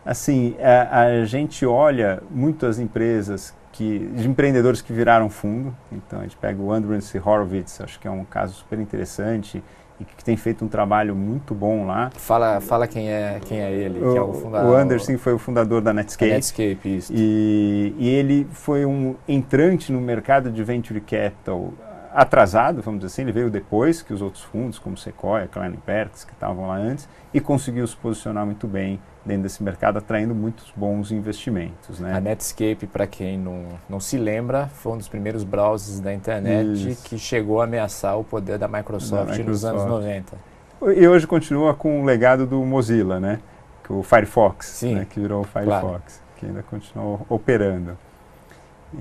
Assim, a, a gente olha muitas empresas que de empreendedores que viraram fundo. Então a gente pega o Andreessen Horowitz, acho que é um caso super interessante e que tem feito um trabalho muito bom lá. Fala, fala quem é quem é ele, o, que é o fundador. O Anderson foi o fundador da Netscape. Netscape, isso. E, e ele foi um entrante no mercado de venture capital atrasado, vamos dizer assim, ele veio depois que os outros fundos, como Sequoia, Klein Perkins, que estavam lá antes, e conseguiu se posicionar muito bem dentro desse mercado, atraindo muitos bons investimentos. Né? A Netscape, para quem não, não se lembra, foi um dos primeiros browsers da internet Isso. que chegou a ameaçar o poder da Microsoft, da Microsoft. nos anos 90. E hoje continua com o legado do Mozilla, né? O Firefox, Sim, né? que virou o Firefox, claro. que ainda continua operando.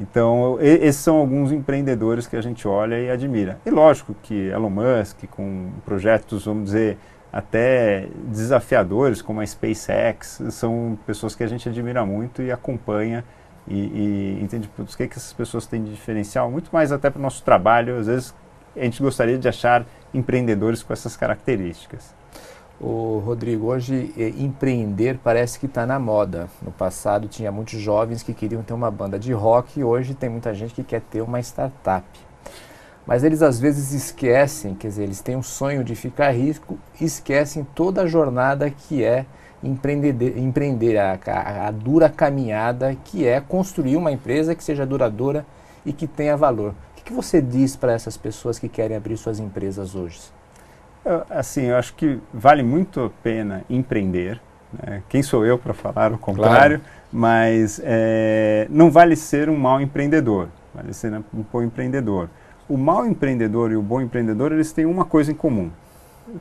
Então, esses são alguns empreendedores que a gente olha e admira. E lógico que Elon Musk, com projetos, vamos dizer, até desafiadores, como a SpaceX, são pessoas que a gente admira muito e acompanha e, e entende o que, que essas pessoas têm de diferencial, muito mais até para o nosso trabalho. Às vezes a gente gostaria de achar empreendedores com essas características. O Rodrigo, hoje eh, empreender parece que está na moda. No passado tinha muitos jovens que queriam ter uma banda de rock e hoje tem muita gente que quer ter uma startup. Mas eles às vezes esquecem, quer dizer, eles têm um sonho de ficar rico, esquecem toda a jornada que é empreender, empreender a, a, a dura caminhada que é construir uma empresa que seja duradoura e que tenha valor. O que, que você diz para essas pessoas que querem abrir suas empresas hoje? Eu, assim, eu acho que vale muito a pena empreender. Né? Quem sou eu para falar o contrário? Claro. Mas é, não vale ser um mau empreendedor, vale ser um bom empreendedor. O mau empreendedor e o bom empreendedor eles têm uma coisa em comum: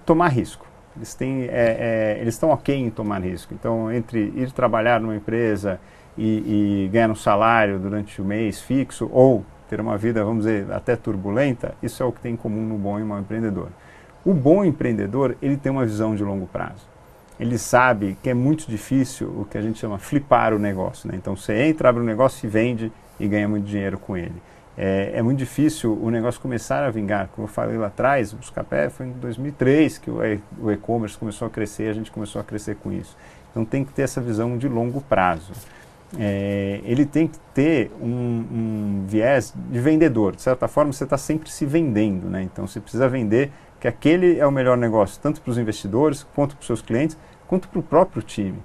tomar risco. Eles têm, é, é, eles estão ok em tomar risco. Então, entre ir trabalhar numa empresa e, e ganhar um salário durante o mês fixo ou ter uma vida, vamos dizer, até turbulenta, isso é o que tem em comum no bom e mau empreendedor. O bom empreendedor, ele tem uma visão de longo prazo. Ele sabe que é muito difícil o que a gente chama flipar o negócio. Né? Então você entra, abre um negócio e vende e ganha muito dinheiro com ele. É, é muito difícil o negócio começar a vingar. Como eu falei lá atrás, o Buscapé foi em 2003 que o e-commerce começou a crescer, a gente começou a crescer com isso. Então tem que ter essa visão de longo prazo. É, ele tem que ter um, um, viés de vendedor. De certa forma, você está sempre se vendendo. Né? Então você precisa vender que aquele é o melhor negócio, tanto para os investidores, quanto para os seus clientes, quanto para o próprio time.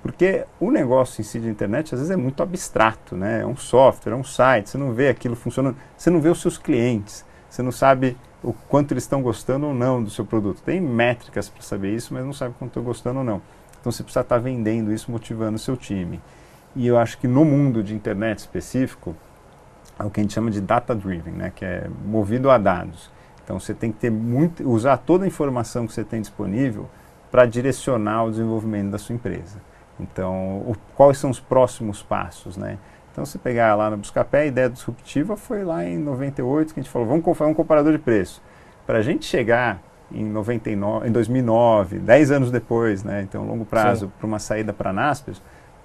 Porque o negócio em si de internet às vezes é muito abstrato, né? É um software, é um site, você não vê aquilo funcionando, você não vê os seus clientes, você não sabe o quanto eles estão gostando ou não do seu produto. Tem métricas para saber isso, mas não sabe quanto estão gostando ou não. Então você precisa estar vendendo isso, motivando o seu time. E eu acho que no mundo de internet específico, é o que a gente chama de data driven, né, que é movido a dados. Então você tem que ter muito, usar toda a informação que você tem disponível para direcionar o desenvolvimento da sua empresa. Então, o, quais são os próximos passos, né? Então, se pegar lá no Buscapé, a ideia disruptiva foi lá em 98 que a gente falou, vamos fazer um comparador de preço. Para a gente chegar em, 99, em 2009, 10 anos depois, né? Então, longo prazo, para uma saída para a Naspers,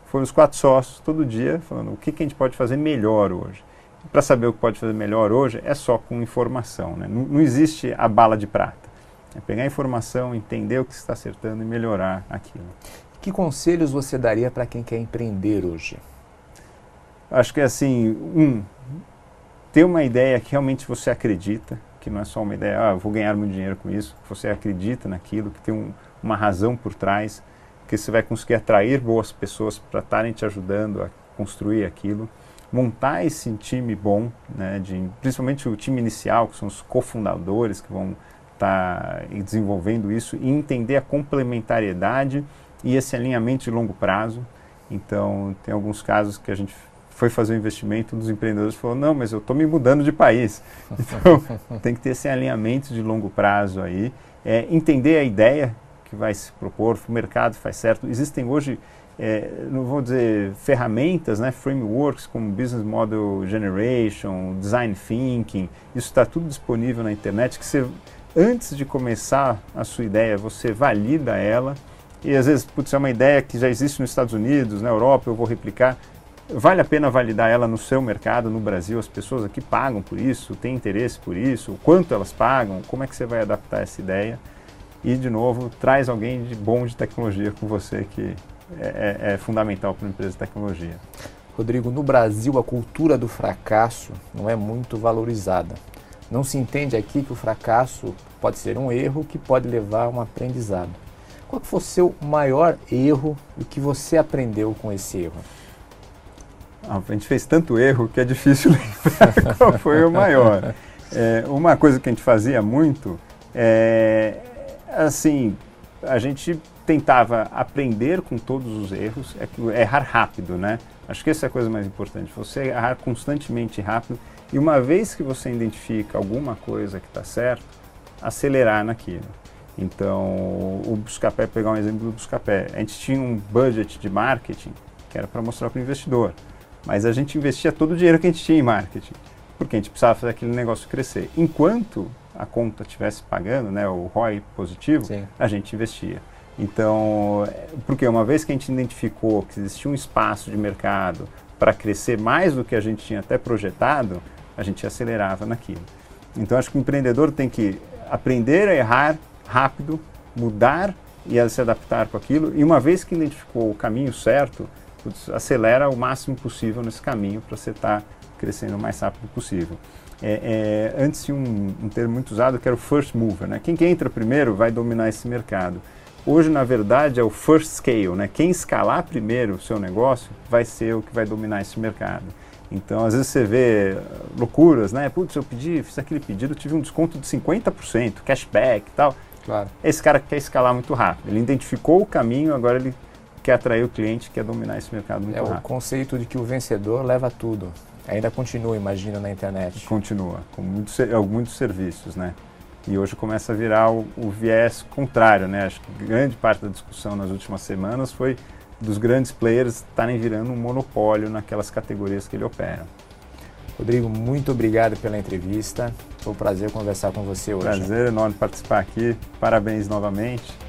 foram os quatro sócios todo dia falando o que, que a gente pode fazer melhor hoje. Para saber o que pode fazer melhor hoje é só com informação, né? não, não existe a bala de prata. É pegar a informação, entender o que está acertando e melhorar aquilo. Que conselhos você daria para quem quer empreender hoje? Acho que é assim, um, ter uma ideia que realmente você acredita, que não é só uma ideia, ah, vou ganhar muito dinheiro com isso, que você acredita naquilo, que tem um, uma razão por trás, que você vai conseguir atrair boas pessoas para estarem te ajudando a construir aquilo, montar esse time bom, né, de, principalmente o time inicial, que são os cofundadores que vão estar tá desenvolvendo isso, e entender a complementariedade e esse alinhamento de longo prazo. Então, tem alguns casos que a gente foi fazer um investimento, um dos empreendedores falou, não, mas eu estou me mudando de país. Então, tem que ter esse alinhamento de longo prazo aí, é, entender a ideia que vai se propor, o mercado faz certo. Existem hoje, é, não vou dizer ferramentas, né, frameworks como Business Model Generation, Design Thinking, isso está tudo disponível na internet, que você, antes de começar a sua ideia, você valida ela, e às vezes, putz, é uma ideia que já existe nos Estados Unidos, na Europa, eu vou replicar. Vale a pena validar ela no seu mercado, no Brasil? As pessoas aqui pagam por isso, têm interesse por isso? Quanto elas pagam? Como é que você vai adaptar essa ideia? E, de novo, traz alguém de bom de tecnologia com você, que é, é, é fundamental para uma empresa de tecnologia. Rodrigo, no Brasil a cultura do fracasso não é muito valorizada. Não se entende aqui que o fracasso pode ser um erro que pode levar a um aprendizado. Qual foi o seu maior erro e o que você aprendeu com esse erro? Ah, a gente fez tanto erro que é difícil lembrar qual foi o maior. É, uma coisa que a gente fazia muito é, assim, a gente tentava aprender com todos os erros, é, errar rápido, né? Acho que essa é a coisa mais importante, você errar constantemente rápido e uma vez que você identifica alguma coisa que está certo, acelerar naquilo. Então, o Buscapé, pegar um exemplo do Buscapé, a gente tinha um budget de marketing que era para mostrar para o investidor, mas a gente investia todo o dinheiro que a gente tinha em marketing, porque a gente precisava fazer aquele negócio crescer. Enquanto a conta estivesse pagando, né, o ROI positivo, Sim. a gente investia. Então, porque uma vez que a gente identificou que existia um espaço de mercado para crescer mais do que a gente tinha até projetado, a gente acelerava naquilo. Então, acho que o empreendedor tem que aprender a errar rápido, mudar e a se adaptar com aquilo. E uma vez que identificou o caminho certo, acelera o máximo possível nesse caminho para você estar tá crescendo o mais rápido possível. É, é, antes um, um, termo muito usado que era o first mover. Né? Quem, quem entra primeiro vai dominar esse mercado. Hoje, na verdade, é o first scale. Né? Quem escalar primeiro o seu negócio vai ser o que vai dominar esse mercado. Então, às vezes você vê loucuras, né? Putz, eu pedi, fiz aquele pedido, tive um desconto de 50%, cashback e tal. Claro. Esse cara quer escalar muito rápido. Ele identificou o caminho, agora ele quer atrair o cliente, quer dominar esse mercado muito é rápido. É o conceito de que o vencedor leva tudo. Ainda continua, imagino, na internet. Continua, com muitos, muitos serviços, né? E hoje começa a virar o, o viés contrário, né? Acho que grande parte da discussão nas últimas semanas foi dos grandes players estarem virando um monopólio naquelas categorias que ele opera. Rodrigo, muito obrigado pela entrevista. Foi um prazer conversar com você hoje. Prazer enorme participar aqui. Parabéns novamente.